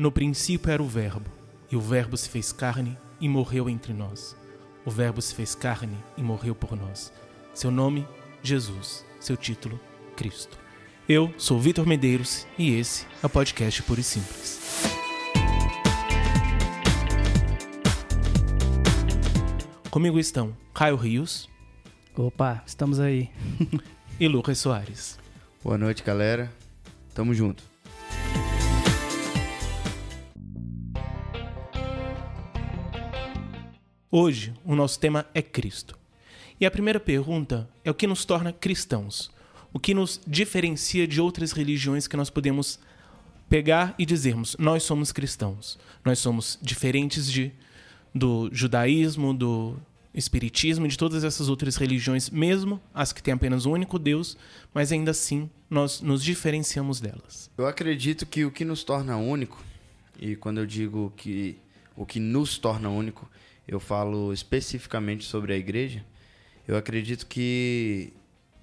No princípio era o Verbo, e o Verbo se fez carne e morreu entre nós. O Verbo se fez carne e morreu por nós. Seu nome, Jesus. Seu título, Cristo. Eu sou Vitor Medeiros e esse é o podcast Puro e Simples. Comigo estão Caio Rios. Opa, estamos aí. e Lucas Soares. Boa noite, galera. Tamo junto. Hoje, o nosso tema é Cristo. E a primeira pergunta é o que nos torna cristãos? O que nos diferencia de outras religiões que nós podemos pegar e dizermos: nós somos cristãos. Nós somos diferentes de, do judaísmo, do espiritismo de todas essas outras religiões, mesmo as que têm apenas um único Deus, mas ainda assim nós nos diferenciamos delas. Eu acredito que o que nos torna único, e quando eu digo que o que nos torna único, eu falo especificamente sobre a igreja, eu acredito que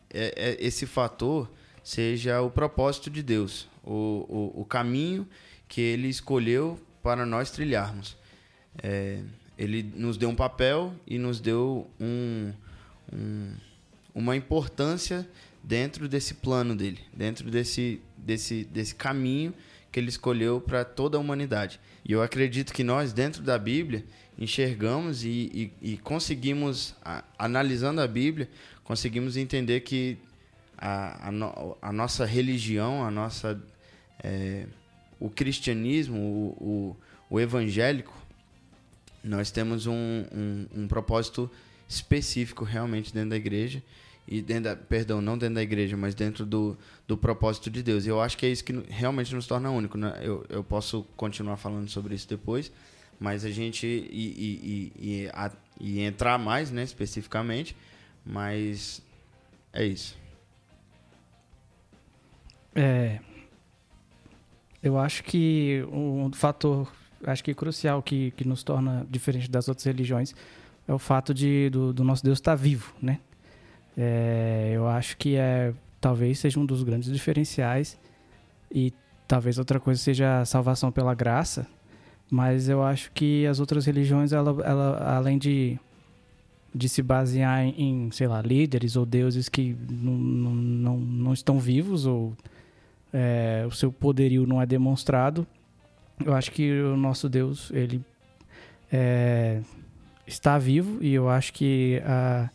é, é, esse fator seja o propósito de Deus, o, o, o, caminho que Ele escolheu para nós trilharmos. É, ele nos deu um papel e nos deu um, um, uma importância dentro desse plano dele, dentro desse, desse, desse caminho que ele escolheu para toda a humanidade. E eu acredito que nós, dentro da Bíblia, enxergamos e, e, e conseguimos, a, analisando a Bíblia, conseguimos entender que a, a, no, a nossa religião, a nossa, é, o cristianismo, o, o, o, evangélico, nós temos um, um, um propósito específico realmente dentro da igreja e dentro da, perdão, não dentro da igreja, mas dentro do, do propósito de Deus. E eu acho que é isso que realmente nos torna único. Né? Eu, eu posso continuar falando sobre isso depois, mas a gente e, e, e, a, e entrar mais, né, especificamente, mas é isso. É, eu acho que um fator, acho que crucial que, que nos torna diferente das outras religiões é o fato de do, do nosso Deus estar vivo, né? É, eu acho que é talvez seja um dos grandes diferenciais e talvez outra coisa seja a salvação pela graça, mas eu acho que as outras religiões, ela, ela além de, de se basear em, sei lá, líderes ou deuses que não, não, não estão vivos ou é, o seu poderio não é demonstrado, eu acho que o nosso Deus, ele é, está vivo e eu acho que a,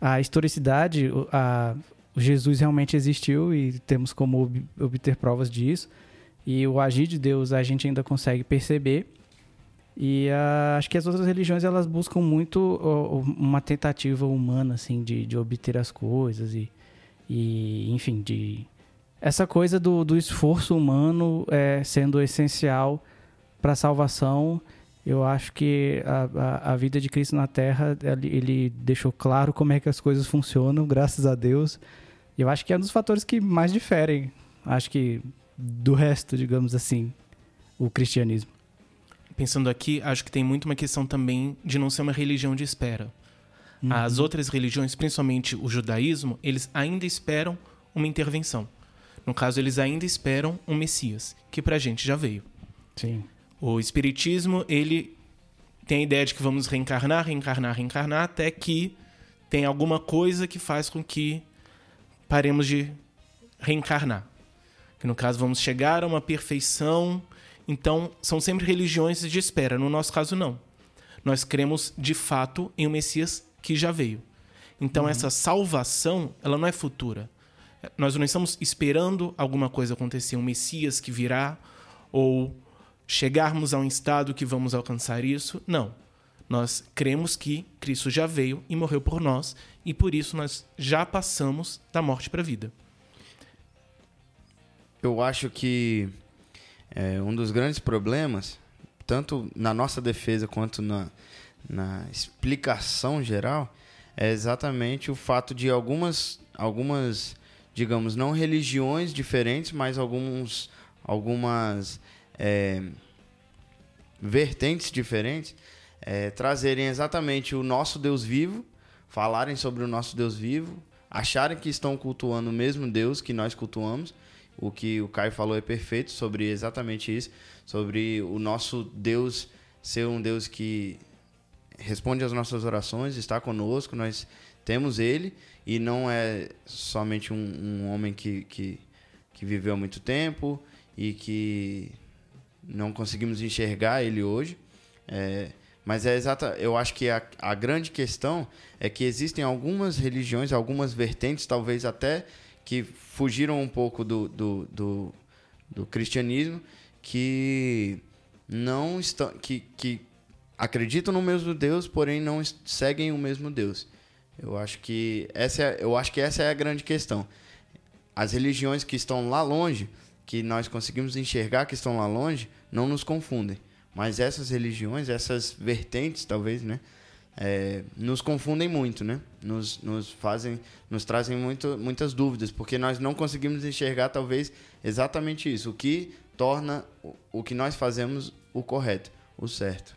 a historicidade, a, Jesus realmente existiu e temos como obter provas disso. E o agir de Deus a gente ainda consegue perceber. E uh, acho que as outras religiões elas buscam muito uh, uma tentativa humana assim de, de obter as coisas e, e enfim de essa coisa do, do esforço humano é, sendo essencial para a salvação. Eu acho que a, a, a, vida de Cristo na Terra ele, ele deixou claro como é que as coisas funcionam, graças a Deus. Eu acho que é um dos fatores que mais diferem. Acho que do resto, digamos assim, o cristianismo. Pensando aqui, acho que tem muito uma questão também de não ser uma religião de espera. Uhum. As outras religiões, principalmente o judaísmo, eles ainda esperam uma intervenção. No caso, eles ainda esperam um Messias, que pra gente já veio. Sim. O espiritismo, ele tem a ideia de que vamos reencarnar, reencarnar, reencarnar, até que tem alguma coisa que faz com que paremos de reencarnar que no caso vamos chegar a uma perfeição. Então, são sempre religiões de espera. No nosso caso, não. Nós cremos de fato em um Messias que já veio. Então, uhum. essa salvação, ela não é futura. Nós não estamos esperando alguma coisa acontecer, um Messias que virá, ou chegarmos a um estado que vamos alcançar isso. Não. Nós cremos que Cristo já veio e morreu por nós, e por isso nós já passamos da morte para a vida eu acho que é, um dos grandes problemas, tanto na nossa defesa quanto na, na explicação geral, é exatamente o fato de algumas, algumas digamos, não religiões diferentes, mas alguns, algumas é, vertentes diferentes, é, trazerem exatamente o nosso Deus vivo, falarem sobre o nosso Deus vivo, acharem que estão cultuando o mesmo Deus que nós cultuamos, o que o Caio falou é perfeito sobre exatamente isso, sobre o nosso Deus ser um Deus que responde às nossas orações, está conosco, nós temos Ele e não é somente um, um homem que, que, que viveu há muito tempo e que não conseguimos enxergar Ele hoje. É, mas é exata, eu acho que a, a grande questão é que existem algumas religiões, algumas vertentes, talvez até que fugiram um pouco do, do, do, do cristianismo, que não estão, que, que acreditam no mesmo Deus, porém não seguem o mesmo Deus. Eu acho que essa é, eu acho que essa é a grande questão. As religiões que estão lá longe, que nós conseguimos enxergar que estão lá longe, não nos confundem. Mas essas religiões, essas vertentes, talvez, né, é, nos confundem muito, né? Nos, nos fazem, nos trazem muito, muitas dúvidas, porque nós não conseguimos enxergar, talvez, exatamente isso. O que torna o, o que nós fazemos o correto, o certo.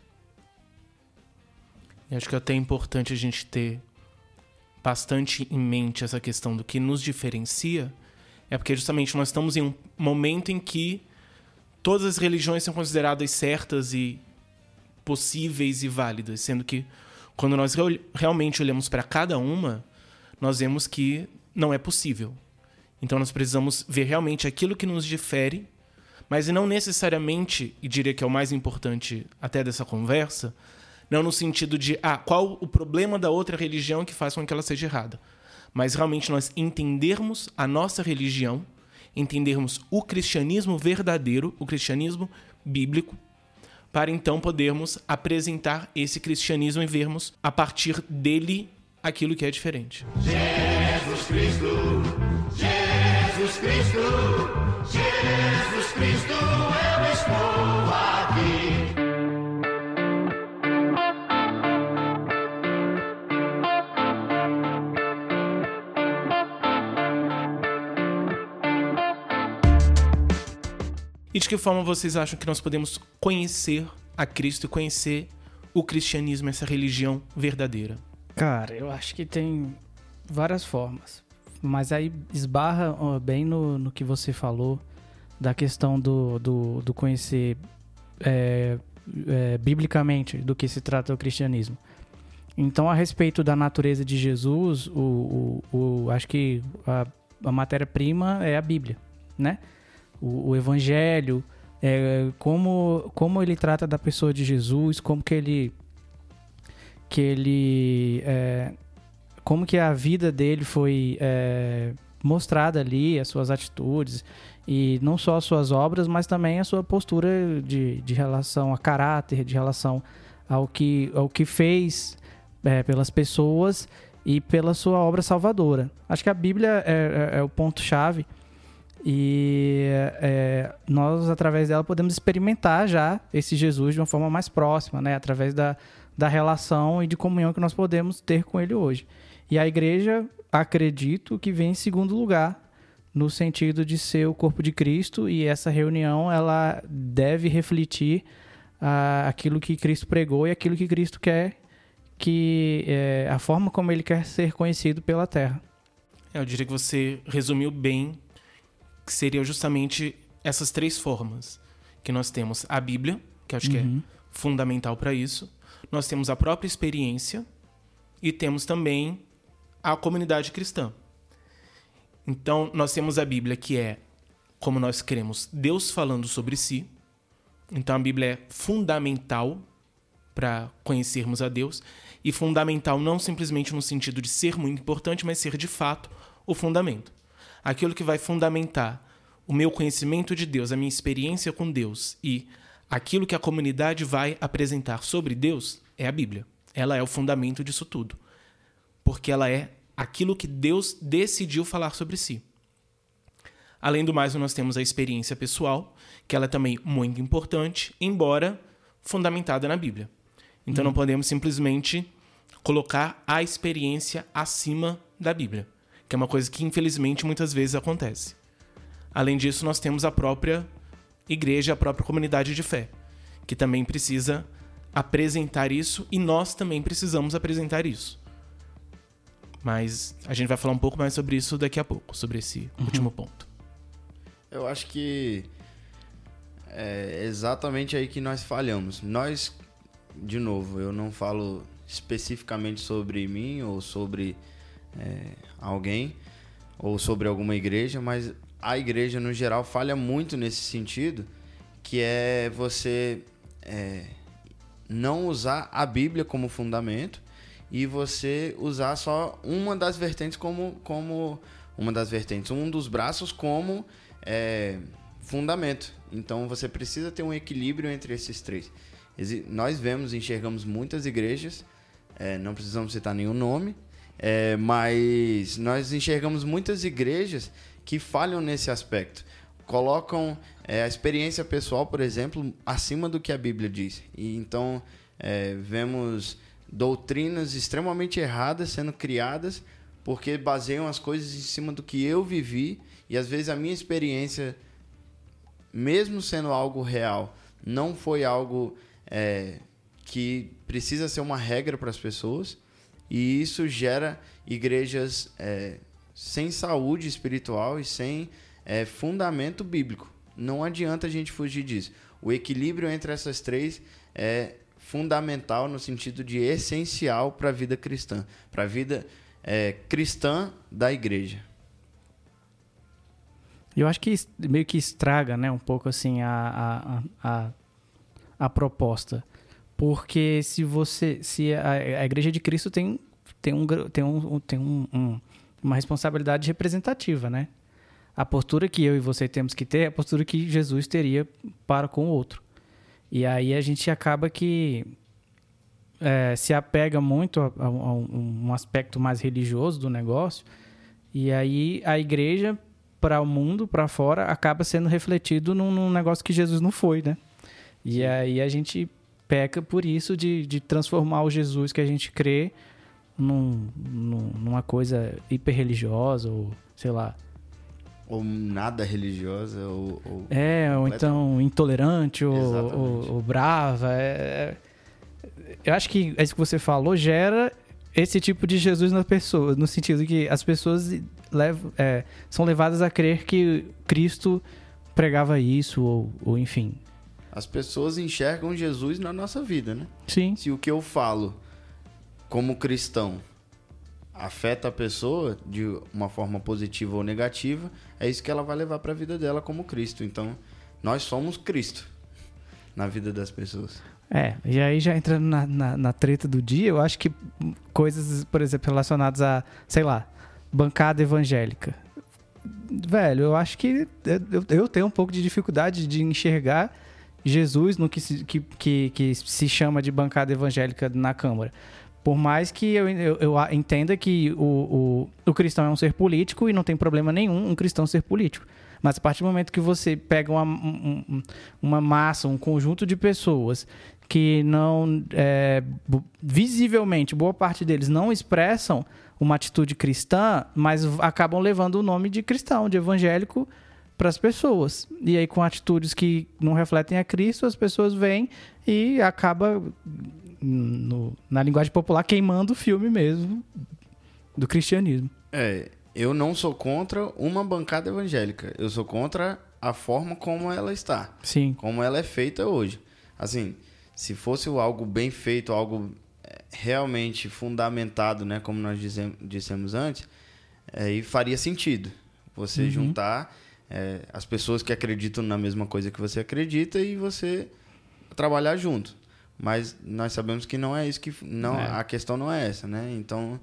E acho que é até importante a gente ter bastante em mente essa questão do que nos diferencia, é porque justamente nós estamos em um momento em que todas as religiões são consideradas certas e possíveis e válidas, sendo que quando nós realmente olhamos para cada uma, nós vemos que não é possível. Então nós precisamos ver realmente aquilo que nos difere, mas não necessariamente, e diria que é o mais importante até dessa conversa, não no sentido de ah, qual o problema da outra religião que faz com que ela seja errada, mas realmente nós entendermos a nossa religião entendermos o cristianismo verdadeiro, o cristianismo bíblico, para então podermos apresentar esse cristianismo e vermos a partir dele aquilo que é diferente. Jesus Cristo, Jesus Cristo, E de que forma vocês acham que nós podemos conhecer a Cristo e conhecer o cristianismo, essa religião verdadeira? Cara, eu acho que tem várias formas. Mas aí esbarra bem no, no que você falou da questão do, do, do conhecer é, é, biblicamente do que se trata o cristianismo. Então, a respeito da natureza de Jesus, o, o, o acho que a, a matéria-prima é a Bíblia, né? O, o evangelho, é, como, como ele trata da pessoa de Jesus, como que ele que ele é, como que a vida dele foi é, mostrada ali, as suas atitudes e não só as suas obras, mas também a sua postura de, de relação a caráter, de relação ao que, ao que fez é, pelas pessoas e pela sua obra salvadora. Acho que a Bíblia é, é, é o ponto chave e é, nós, através dela, podemos experimentar já esse Jesus de uma forma mais próxima, né? Através da, da relação e de comunhão que nós podemos ter com ele hoje. E a igreja, acredito que vem em segundo lugar, no sentido de ser o corpo de Cristo, e essa reunião ela deve refletir ah, aquilo que Cristo pregou e aquilo que Cristo quer, que é, a forma como ele quer ser conhecido pela terra. Eu diria que você resumiu bem que seriam justamente essas três formas. Que nós temos a Bíblia, que acho uhum. que é uhum. fundamental para isso. Nós temos a própria experiência e temos também a comunidade cristã. Então, nós temos a Bíblia, que é, como nós queremos, Deus falando sobre si. Então, a Bíblia é fundamental para conhecermos a Deus. E fundamental não simplesmente no sentido de ser muito importante, mas ser de fato o fundamento aquilo que vai fundamentar o meu conhecimento de Deus, a minha experiência com Deus e aquilo que a comunidade vai apresentar sobre Deus é a Bíblia. Ela é o fundamento disso tudo. Porque ela é aquilo que Deus decidiu falar sobre si. Além do mais, nós temos a experiência pessoal, que ela é também muito importante, embora fundamentada na Bíblia. Então não podemos simplesmente colocar a experiência acima da Bíblia que é uma coisa que infelizmente muitas vezes acontece. Além disso, nós temos a própria igreja, a própria comunidade de fé, que também precisa apresentar isso e nós também precisamos apresentar isso. Mas a gente vai falar um pouco mais sobre isso daqui a pouco, sobre esse uhum. último ponto. Eu acho que é exatamente aí que nós falhamos. Nós, de novo, eu não falo especificamente sobre mim ou sobre é, alguém ou sobre alguma igreja, mas a igreja no geral falha muito nesse sentido, que é você é, não usar a Bíblia como fundamento e você usar só uma das vertentes como, como uma das vertentes, um dos braços como é, fundamento. Então você precisa ter um equilíbrio entre esses três. Nós vemos, enxergamos muitas igrejas, é, não precisamos citar nenhum nome, é, mas nós enxergamos muitas igrejas que falham nesse aspecto. Colocam é, a experiência pessoal, por exemplo, acima do que a Bíblia diz. E então é, vemos doutrinas extremamente erradas sendo criadas porque baseiam as coisas em cima do que eu vivi e às vezes a minha experiência, mesmo sendo algo real, não foi algo é, que precisa ser uma regra para as pessoas e isso gera igrejas é, sem saúde espiritual e sem é, fundamento bíblico. Não adianta a gente fugir disso. O equilíbrio entre essas três é fundamental no sentido de essencial para a vida cristã, para a vida é, cristã da igreja. Eu acho que meio que estraga, né, um pouco assim a, a, a, a proposta, porque se você, se a, a igreja de Cristo tem tem um tem um, tem um, um, uma responsabilidade representativa, né? A postura que eu e você temos que ter é a postura que Jesus teria para com o outro. E aí a gente acaba que é, se apega muito a, a, um aspecto mais religioso do negócio. E aí a igreja, para o mundo, para fora, acaba sendo refletido num, num, negócio que Jesus não foi, né? E aí a gente peca por isso de, de transformar o Jesus que a gente crê num, num, numa coisa hiper religiosa ou sei lá ou nada religiosa, ou. ou é, ou então intolerante, ou, ou, ou brava. É, é, eu acho que isso que você falou gera esse tipo de Jesus na pessoa, no sentido que as pessoas levam, é, são levadas a crer que Cristo pregava isso, ou, ou enfim. As pessoas enxergam Jesus na nossa vida, né? Sim. Se o que eu falo como cristão afeta a pessoa de uma forma positiva ou negativa, é isso que ela vai levar para a vida dela como Cristo. Então, nós somos Cristo na vida das pessoas. É, e aí já entrando na, na, na, treta do dia, eu acho que coisas, por exemplo, relacionadas a, sei lá, bancada evangélica. Velho, eu acho que eu, eu tenho um pouco de dificuldade de enxergar Jesus no que se, que, que, que se chama de bancada evangélica na Câmara. Por mais que eu, eu, eu entenda que o, o, o, cristão é um ser político e não tem problema nenhum um cristão ser político. Mas a partir do momento que você pega uma, um, uma massa, um conjunto de pessoas que não, é, visivelmente, boa parte deles não expressam uma atitude cristã, mas acabam levando o nome de cristão, de evangélico, para as pessoas. E aí, com atitudes que não refletem a Cristo, as pessoas vêm e acaba no, na linguagem popular, queimando o filme mesmo do cristianismo. É, eu não sou contra uma bancada evangélica. Eu sou contra a forma como ela está. Sim. Como ela é feita hoje. Assim, se fosse algo bem feito, algo é, realmente fundamentado, né, como nós dissemos antes, aí faria sentido você uhum. juntar é, as pessoas que acreditam na mesma coisa que você acredita e você trabalhar junto. Mas nós sabemos que não é isso que. Não, é. A questão não é essa, né? Então,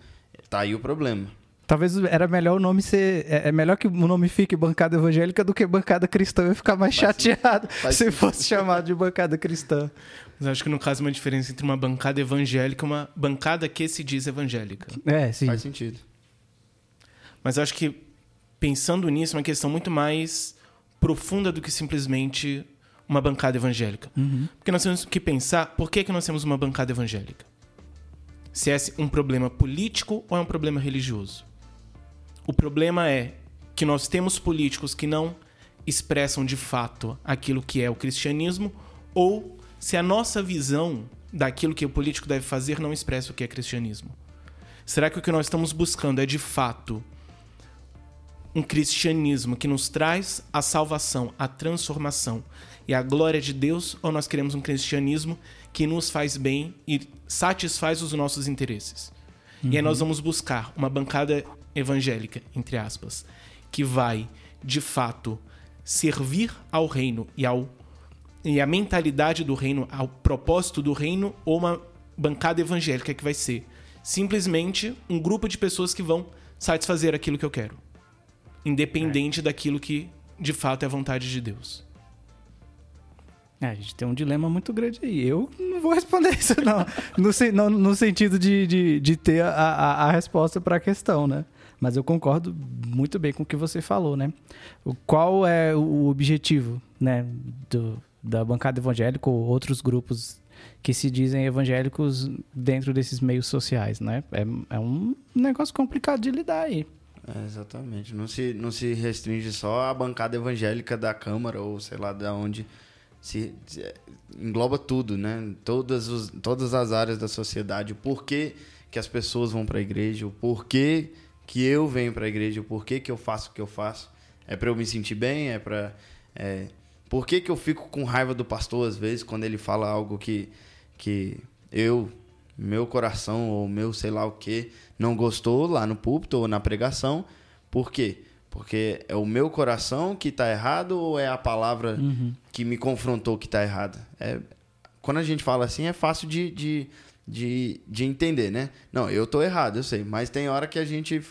tá aí o problema. Talvez era melhor o nome ser. É, é melhor que o nome fique bancada evangélica do que bancada cristã. Eu ia ficar mais faz chateado faz se fosse chamado de bancada cristã. Mas acho que no caso uma diferença entre uma bancada evangélica e uma bancada que se diz evangélica. É, sim. Faz sentido. Mas acho que pensando nisso, é uma questão muito mais profunda do que simplesmente uma bancada evangélica. Uhum. Porque nós temos que pensar por que, que nós temos uma bancada evangélica. Se é um problema político ou é um problema religioso. O problema é que nós temos políticos que não expressam de fato aquilo que é o cristianismo, ou se a nossa visão daquilo que o político deve fazer não expressa o que é cristianismo. Será que o que nós estamos buscando é de fato um cristianismo que nos traz a salvação, a transformação e a glória de Deus, ou nós queremos um cristianismo que nos faz bem e satisfaz os nossos interesses? Uhum. E aí nós vamos buscar uma bancada evangélica, entre aspas, que vai, de fato, servir ao reino e ao e a mentalidade do reino, ao propósito do reino, ou uma bancada evangélica que vai ser simplesmente um grupo de pessoas que vão satisfazer aquilo que eu quero, independente é. daquilo que de fato é a vontade de Deus. É, a gente tem um dilema muito grande aí. Eu não vou responder isso, não. no, no, no, sentido de, de, de ter a, a, a resposta para a questão, né? Mas eu concordo muito bem com o que você falou, né? O, qual é o objetivo, né, do, da bancada evangélica ou outros grupos que se dizem evangélicos dentro desses meios sociais, né? É, é um negócio complicado de lidar aí. É, exatamente. Não se, não se restringe só à bancada evangélica da Câmara ou sei lá de onde. Se, se engloba tudo, né? Todas, os, todas as áreas da sociedade. O porquê que as pessoas vão para a igreja, o porquê que eu venho para a igreja, o porquê que eu faço o que eu faço. É para eu me sentir bem? É para. É, por que, que eu fico com raiva do pastor às vezes quando ele fala algo que, que eu, meu coração ou meu sei lá o que, não gostou lá no púlpito ou na pregação? Por quê? Porque é o meu coração que está errado ou é a palavra uhum. que me confrontou que está errada? É, quando a gente fala assim, é fácil de, de, de, de entender, né? Não, eu estou errado, eu sei. Mas tem hora que a gente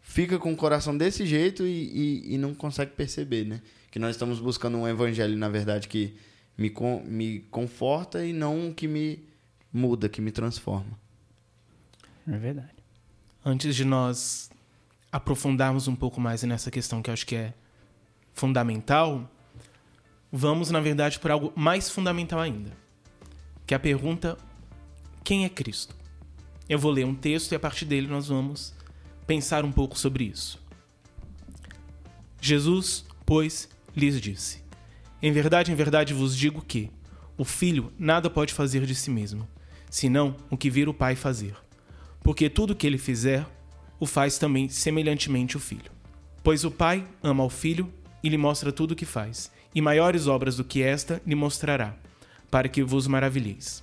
fica com o coração desse jeito e, e, e não consegue perceber, né? que nós estamos buscando um evangelho, na verdade, que me, me conforta e não que me muda, que me transforma. É verdade. Antes de nós aprofundarmos um pouco mais nessa questão que eu acho que é fundamental, vamos, na verdade, por algo mais fundamental ainda, que é a pergunta: quem é Cristo? Eu vou ler um texto e a partir dele nós vamos pensar um pouco sobre isso. Jesus, pois, lhes disse: Em verdade, em verdade vos digo que o filho nada pode fazer de si mesmo, senão o que vir o pai fazer. Porque tudo o que ele fizer, o faz também semelhantemente o filho. Pois o pai ama ao filho e lhe mostra tudo o que faz, e maiores obras do que esta lhe mostrará, para que vos maravilheis.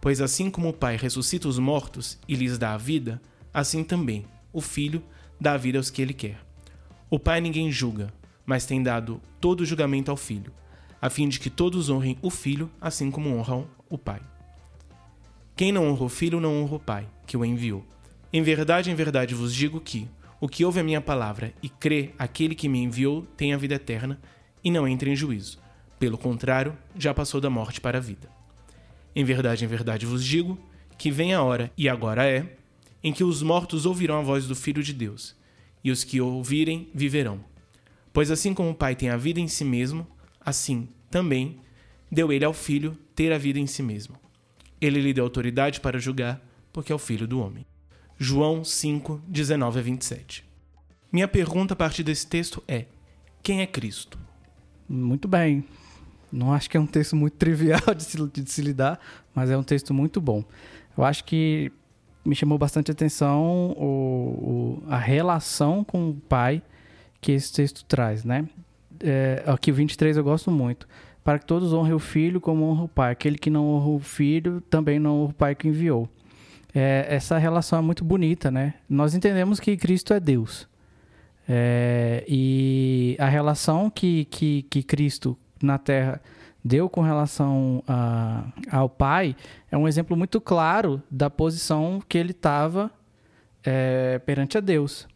Pois assim como o pai ressuscita os mortos e lhes dá a vida, assim também o filho dá a vida aos que ele quer. O pai ninguém julga, mas tem dado todo o julgamento ao Filho, a fim de que todos honrem o Filho, assim como honram o Pai. Quem não honra o Filho não honra o Pai, que o enviou. Em verdade, em verdade vos digo que o que ouve a minha palavra e crê aquele que me enviou tem a vida eterna e não entra em juízo. Pelo contrário, já passou da morte para a vida. Em verdade, em verdade vos digo que vem a hora, e agora é, em que os mortos ouvirão a voz do Filho de Deus, e os que ouvirem viverão. Pois assim como o Pai tem a vida em si mesmo, assim também deu ele ao Filho ter a vida em si mesmo. Ele lhe deu autoridade para julgar, porque é o Filho do homem. João 5, 19 a 27. Minha pergunta a partir desse texto é: quem é Cristo? Muito bem. Não acho que é um texto muito trivial de se, de se lidar, mas é um texto muito bom. Eu acho que me chamou bastante atenção o, o, a relação com o pai que esse texto traz, né? É, aqui 23 eu gosto muito. Para que todos honrem o filho como honra o pai. Aquele que não honra o filho também não honra o pai que enviou. É, essa relação é muito bonita, né? Nós entendemos que Cristo é Deus. É, e a relação que, que, que Cristo na Terra deu com relação a, ao Pai é um exemplo muito claro da posição que ele estava é, perante a Deus.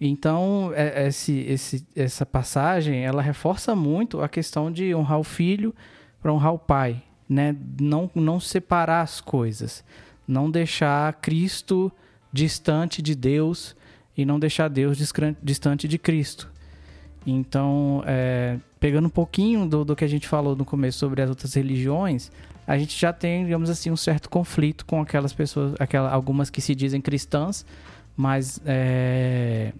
Então, é, esse, esse, essa passagem, ela reforça muito a questão de honrar o filho para honrar o pai, né? Não, não separar as coisas, não deixar Cristo distante de Deus e não deixar Deus distante de Cristo. Então, é, pegando um pouquinho do, do que a gente falou no começo sobre as outras religiões, a gente já tem, digamos assim, um certo conflito com aquelas pessoas, aquelas, algumas que se dizem cristãs, mas é,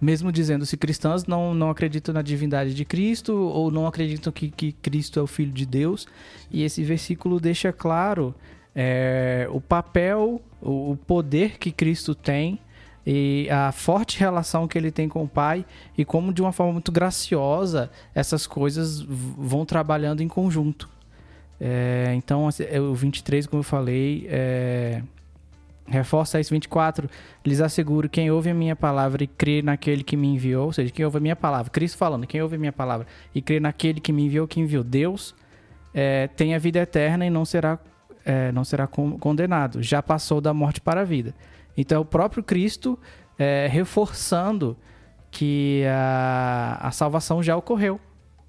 mesmo dizendo-se cristãs, não, não acreditam na divindade de Cristo ou não acreditam que, que Cristo é o Filho de Deus. E esse versículo deixa claro é, o papel, o, o poder que Cristo tem e a forte relação que ele tem com o pai e como de uma forma muito graciosa essas coisas vão trabalhando em conjunto. É, então, assim, é, o 23, como eu falei, é, reforça isso. 24, lhes asseguro: quem ouve a minha palavra e crê naquele que me enviou, ou seja, quem ouve a minha palavra, Cristo falando, quem ouve a minha palavra e crê naquele que me enviou, que enviou Deus, é, tem a vida eterna e não será, é, não será condenado. Já passou da morte para a vida. Então, o próprio Cristo é, reforçando que a, a salvação já ocorreu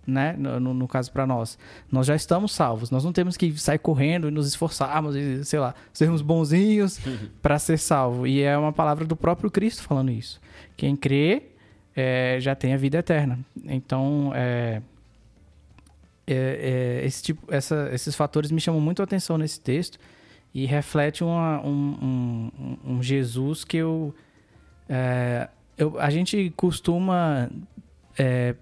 né? No, no caso para nós. Nós já estamos salvos. Nós não temos que sair correndo e nos esforçarmos e, sei lá, sermos bonzinhos para ser salvo. E é uma palavra do próprio Cristo falando isso. Quem crê é, já tem a vida eterna. Então, é, é, é esse tipo, essa, esses fatores me chamam muito a atenção nesse texto e reflete uma, um, um, um, Jesus que eu, é, eu a gente costuma é,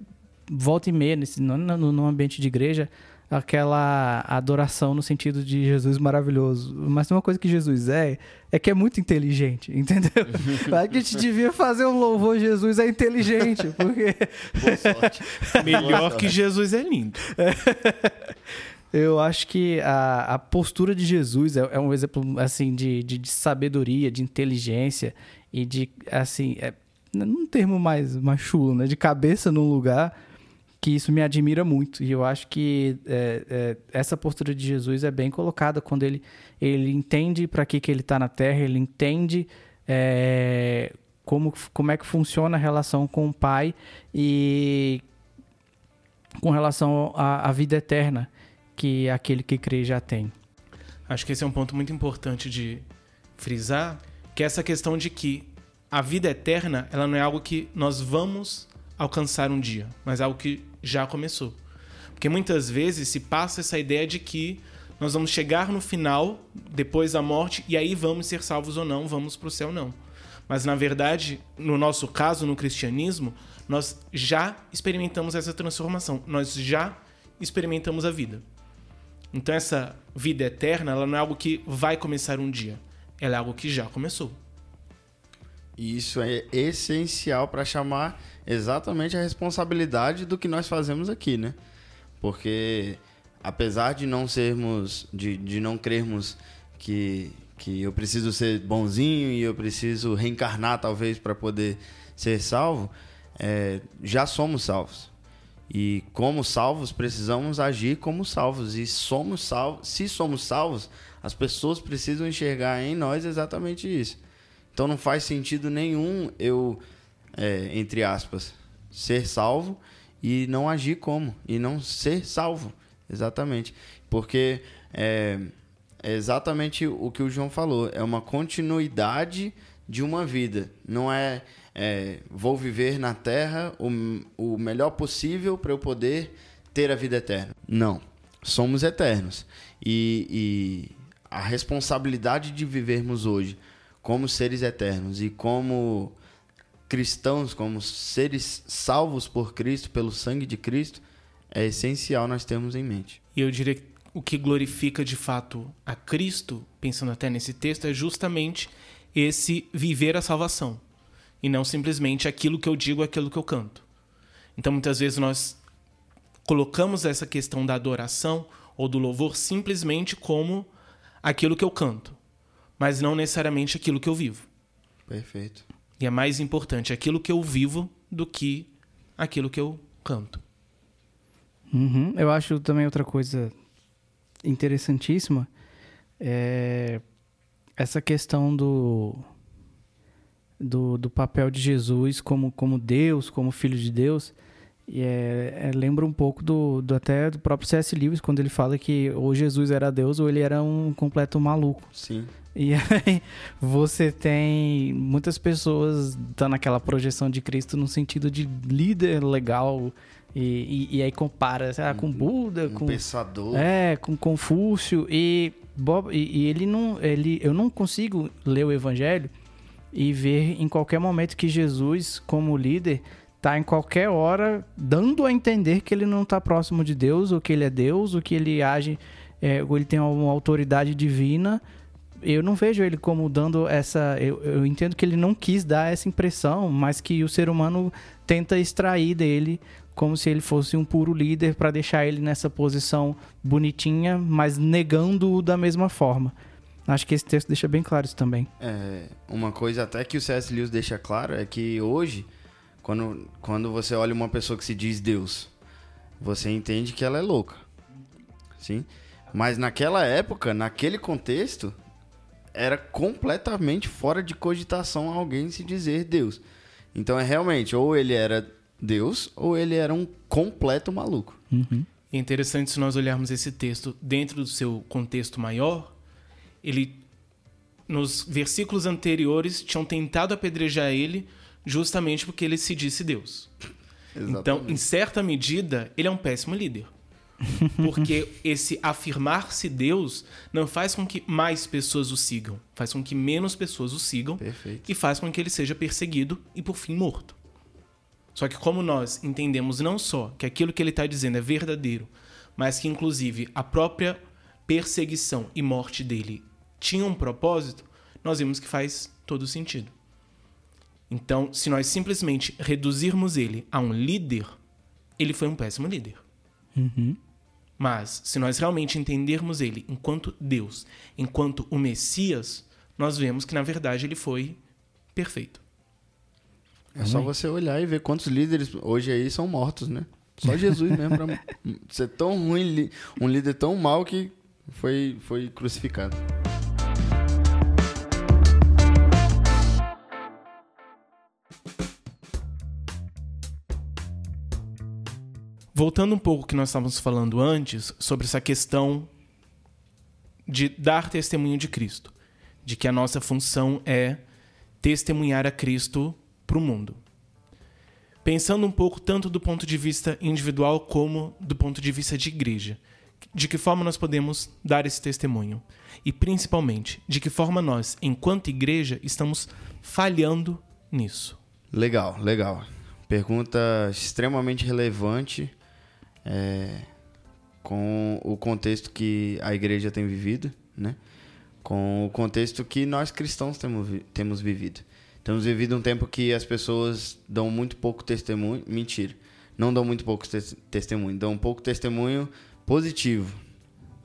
volta e meia, nesse, no, no, no ambiente de igreja, aquela adoração no sentido de Jesus maravilhoso. Mas uma coisa que Jesus é, é que é muito inteligente, entendeu? a gente devia fazer um louvor Jesus é inteligente, porque... Boa sorte. Melhor que Jesus é lindo. Eu acho que a, a postura de Jesus é, é um exemplo, assim, de, de, de, sabedoria, de inteligência e de, assim, é, num termo mais, mais chulo, né? De cabeça num lugar que isso me admira muito. E eu acho que é, é, essa postura de Jesus é bem colocada quando ele, ele entende para que, que ele está na Terra, ele entende é, como, como é que funciona a relação com o Pai e com relação à, vida eterna que aquele que crê já tem. Acho que esse é um ponto muito importante de frisar, que é essa questão de que a vida eterna, ela não é algo que nós vamos alcançar um dia, mas algo que já começou. Porque muitas vezes se passa essa ideia de que nós vamos chegar no final, depois da morte, e aí vamos ser salvos ou não, vamos para o céu ou não. Mas na verdade, no nosso caso, no cristianismo, nós já experimentamos essa transformação, nós já experimentamos a vida. Então essa vida eterna, ela não é algo que vai começar um dia, ela é algo que já começou. E isso é essencial para chamar exatamente a responsabilidade do que nós fazemos aqui, né? Porque apesar de não sermos, de, de não crermos que, que eu preciso ser bonzinho e eu preciso reencarnar talvez para poder ser salvo, é, já somos salvos. E como salvos, precisamos agir como salvos. E somos salvos, se somos salvos, as pessoas precisam enxergar em nós exatamente isso. Então não faz sentido nenhum eu é, entre aspas, ser salvo e não agir como, e não ser salvo. Exatamente. Porque é, é exatamente o que o João falou, é uma continuidade de uma vida. Não é, é vou viver na terra o, o melhor possível para eu poder ter a vida eterna. Não. Somos eternos. E, e a responsabilidade de vivermos hoje como seres eternos e como cristãos, como seres salvos por Cristo, pelo sangue de Cristo, é essencial nós termos em mente. E eu diria que o que glorifica de fato a Cristo, pensando até nesse texto, é justamente esse viver a salvação. E não simplesmente aquilo que eu digo, aquilo que eu canto. Então muitas vezes nós colocamos essa questão da adoração ou do louvor simplesmente como aquilo que eu canto, mas não necessariamente aquilo que eu vivo. Perfeito. E é mais importante aquilo que eu vivo do que aquilo que eu canto. Uhum. Eu acho também outra coisa interessantíssima é essa questão do, do, do, papel de Jesus como, como Deus, como Filho de Deus. E é, é, lembra um pouco do, do, até do próprio C.S. Lewis, quando ele fala que ou Jesus era Deus ou ele era um completo maluco. Sim. E aí você tem muitas pessoas dando aquela projeção de Cristo no sentido de líder legal. E, e, e aí compara ah, com Buda, um com pensador. É, com Confúcio e, Bob, e, e ele não, ele, eu não consigo ler o Evangelho e ver em qualquer momento que Jesus, como líder, tá em qualquer hora dando a entender que ele não está próximo de Deus, ou que ele é Deus, ou que ele age, é, ou ele tem uma autoridade divina eu não vejo ele como dando essa. Eu, eu entendo que ele não quis dar essa impressão, mas que o ser humano tenta extrair dele como se ele fosse um puro líder para deixar ele nessa posição bonitinha, mas negando-o da mesma forma. Acho que esse texto deixa bem claro isso também. É, uma coisa até que o C.S. Lewis deixa claro é que hoje, quando, quando você olha uma pessoa que se diz Deus, você entende que ela é louca. Sim? Mas naquela época, naquele contexto, era completamente fora de cogitação alguém se dizer Deus. Então é realmente, ou ele era Deus, ou ele era um completo maluco. Uhum. É interessante se nós olharmos esse texto dentro do seu contexto maior, ele nos versículos anteriores tinham tentado apedrejar ele justamente porque ele se disse Deus. Exatamente. Então, em certa medida, ele é um péssimo líder. Porque esse afirmar-se Deus não faz com que mais pessoas o sigam, faz com que menos pessoas o sigam Perfeito. e faz com que ele seja perseguido e por fim morto. Só que como nós entendemos não só que aquilo que ele está dizendo é verdadeiro, mas que inclusive a própria perseguição e morte dele tinham um propósito, nós vimos que faz todo sentido. Então, se nós simplesmente reduzirmos ele a um líder, ele foi um péssimo líder. Uhum. Mas, se nós realmente entendermos ele enquanto Deus, enquanto o Messias, nós vemos que na verdade ele foi perfeito. É só você olhar e ver quantos líderes hoje aí são mortos, né? Só Jesus mesmo pra ser tão ruim, um líder tão mau que foi, foi crucificado. Voltando um pouco ao que nós estávamos falando antes sobre essa questão de dar testemunho de Cristo, de que a nossa função é testemunhar a Cristo para o mundo. Pensando um pouco tanto do ponto de vista individual como do ponto de vista de igreja, de que forma nós podemos dar esse testemunho e principalmente de que forma nós, enquanto igreja, estamos falhando nisso. Legal, legal. Pergunta extremamente relevante é, com o contexto que a igreja tem vivido, né? Com o contexto que nós cristãos temos, temos vivido. Temos vivido um tempo que as pessoas dão muito pouco testemunho. Mentira. Não dão muito pouco tes- testemunho. Dão pouco testemunho positivo.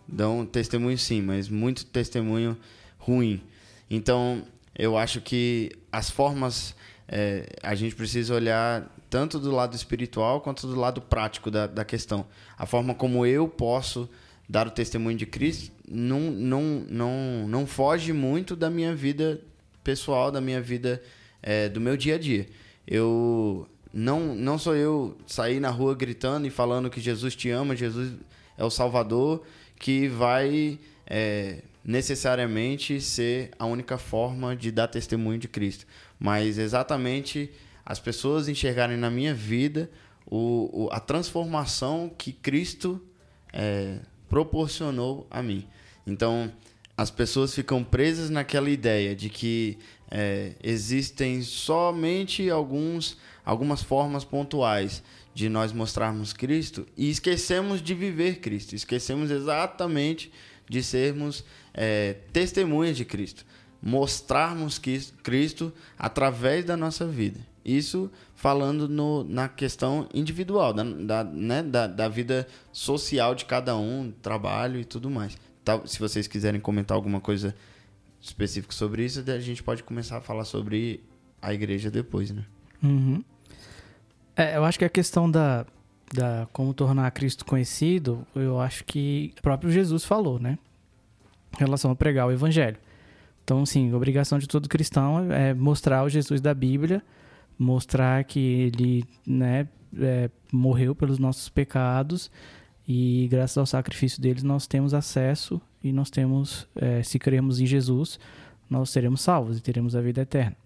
Dão testemunho sim, mas muito testemunho ruim. Então, eu acho que as formas. é, a gente precisa olhar tanto do lado espiritual quanto do lado prático da, da questão. A forma como eu posso dar o testemunho de Cristo não, não, não, não foge muito da minha vida pessoal, da minha vida, é, do meu dia a dia. Eu não, não sou eu sair na rua gritando e falando que Jesus te ama, Jesus é o Salvador, que vai é, necessariamente ser a única forma de dar testemunho de Cristo. Mas exatamente as pessoas enxergarem na minha vida o, o- a transformação que Cristo é, proporcionou a mim. Então, as pessoas ficam presas naquela ideia de que é, existem somente alguns, algumas formas pontuais de nós mostrarmos Cristo e esquecemos de viver Cristo, esquecemos exatamente de sermos é, testemunhas de Cristo, mostrarmos Cristo através da nossa vida. Isso falando no, na questão individual, da, da, né, da, da vida social de cada um, trabalho e tudo mais. Tá, se vocês quiserem comentar alguma coisa específica sobre isso, a gente pode começar a falar sobre a igreja depois, né? Uhum. É, eu acho que a questão da, da como tornar Cristo conhecido, eu acho que o próprio Jesus falou, né? Em relação a pregar o evangelho. Então, sim, a obrigação de todo cristão é mostrar o Jesus da Bíblia, mostrar que ele né, é, morreu pelos nossos pecados e graças ao sacrifício deles nós temos acesso e nós temos, é, se cremos em Jesus, nós seremos salvos e teremos a vida eterna.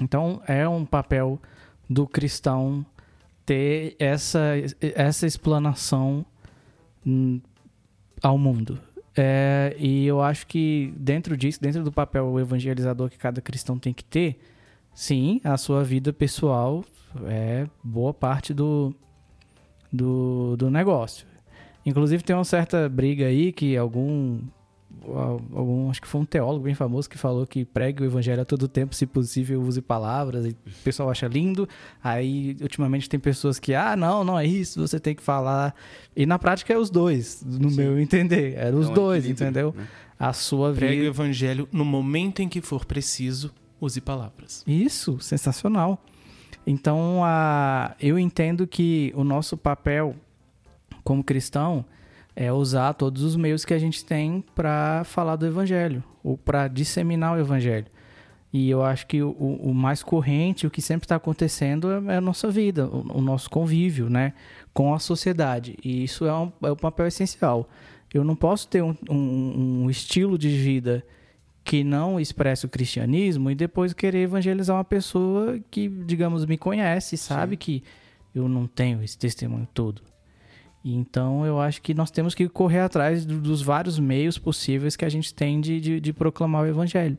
Então, é um papel do cristão ter essa, essa explanação hum, ao mundo. É, e eu acho que dentro disso, dentro do papel evangelizador que cada cristão tem que ter, sim, a sua vida pessoal é boa parte do, do, do negócio. Inclusive tem uma certa briga aí que algum algum, acho que foi um teólogo bem famoso que falou que pregue o evangelho a todo tempo, se possível, use palavras, e o pessoal acha lindo. Aí, ultimamente, tem pessoas que, ah, não, não é isso, você tem que falar. E na prática é os dois, no Sim. meu entender. Eram os é dois, entendeu? Né? A sua Pregue vida. o evangelho no momento em que for preciso, use palavras. Isso, sensacional. Então, a, eu entendo que o nosso papel como cristão é usar todos os meios que a gente tem para falar do evangelho ou para disseminar o evangelho. E eu acho que o, o mais corrente, o que sempre está acontecendo é a nossa vida, o, o, nosso convívio né, com a sociedade. E isso é um, é um papel essencial. Eu não posso ter um, um, um estilo de vida que não expressa o cristianismo e depois querer evangelizar uma pessoa que, digamos, me conhece, sabe Sim. que eu não tenho esse testemunho todo. E então eu acho que nós temos que correr atrás dos vários meios possíveis que a gente tem de, de, de, proclamar o evangelho.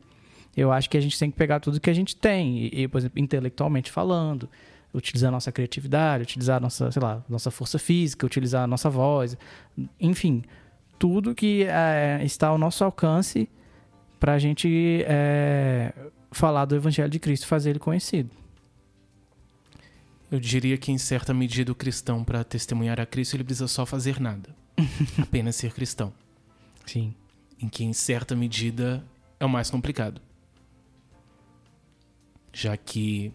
Eu acho que a gente tem que pegar tudo que a gente tem, e, por exemplo, intelectualmente falando, utilizar a nossa criatividade, utilizar a nossa, sei lá, nossa força física, utilizar a nossa voz, enfim, tudo que é, está ao nosso alcance para a gente é, falar do evangelho de Cristo, fazer ele conhecido. Eu diria que, em certa medida, o cristão, para testemunhar a Cristo, ele precisa só fazer nada. Apenas ser cristão. Sim. Em que, em certa medida, é o mais complicado. Já que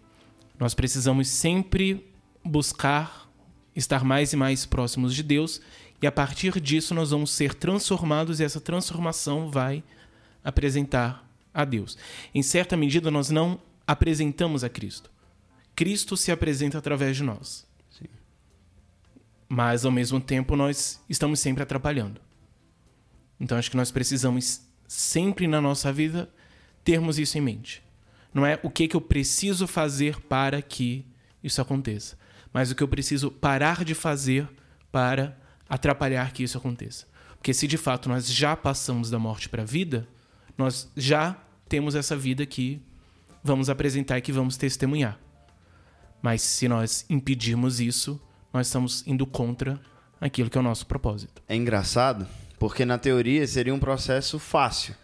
nós precisamos sempre buscar estar mais e mais próximos de Deus, e a partir disso nós vamos ser transformados, e essa transformação vai apresentar a Deus. Em certa medida, nós não apresentamos a Cristo Cristo se apresenta através de nós. Sim. Mas, ao mesmo tempo, nós estamos sempre atrapalhando. Então, acho que nós precisamos sempre na nossa vida termos isso em mente. Não é o que, que eu preciso fazer para que isso aconteça, mas o que eu preciso parar de fazer para atrapalhar que isso aconteça. Porque se de fato nós já passamos da morte para a vida, nós já temos essa vida que vamos apresentar e que vamos testemunhar. Mas se nós impedirmos isso, nós estamos indo contra aquilo que é o nosso propósito. É engraçado, porque na teoria seria um processo fácil.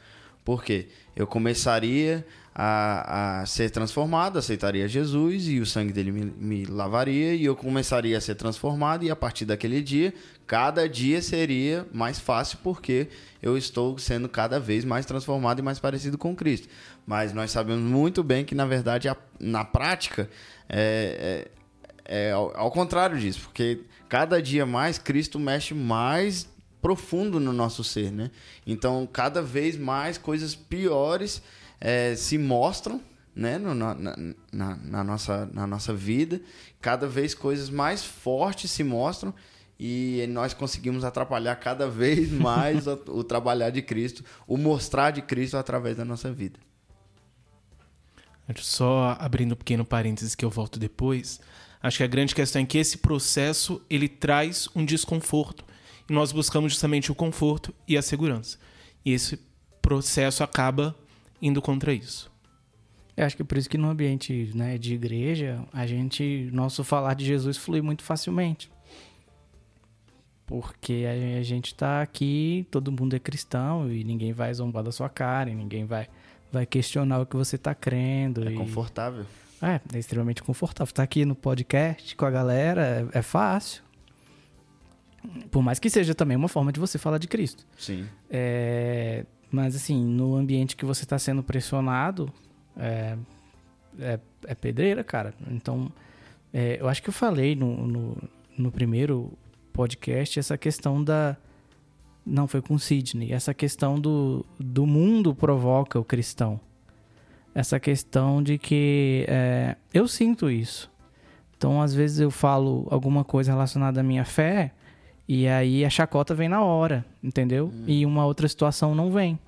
Porque eu começaria a, a ser transformado, aceitaria Jesus e o sangue dele me, me, lavaria e eu começaria a ser transformado e a partir daquele dia, cada dia seria mais fácil porque eu estou sendo cada vez mais transformado e mais parecido com Cristo. Mas nós sabemos muito bem que na verdade a, na prática é, é, é ao, ao contrário disso, porque cada dia mais Cristo mexe mais profundo no nosso ser, né? Então, cada vez mais coisas piores é, se mostram, né? No, na, na, na, nossa, na nossa vida. Cada vez coisas mais fortes se mostram e nós conseguimos atrapalhar cada vez mais o, o trabalhar de Cristo, o mostrar de Cristo através da nossa vida. Só abrindo um pequeno parênteses que eu volto depois. Acho que a grande questão é que esse processo ele traz um desconforto e nós buscamos justamente o conforto e a segurança. E esse processo acaba indo contra isso. Eu acho que é por isso que no ambiente né, de igreja, a gente, nosso falar de Jesus flui muito facilmente. Porque a gente está aqui, todo mundo é cristão e ninguém vai zombar da sua cara, e ninguém vai vai questionar o que você está crendo. É e... confortável. É, é extremamente confortável. Tá aqui no podcast com a galera, é, é, fácil. Por mais que seja também uma forma de você falar de Cristo. Sim. É, mas assim, no ambiente que você está sendo pressionado, é, é, é, pedreira, cara. Então, é, eu acho que eu falei no, no, no primeiro podcast essa questão da não, foi com Sidney. Essa questão do, do mundo provoca o cristão. Essa questão de que é, eu sinto isso. Então, às vezes eu falo alguma coisa relacionada à minha fé e aí a chacota vem na hora, entendeu? Hum. E uma outra situação não vem.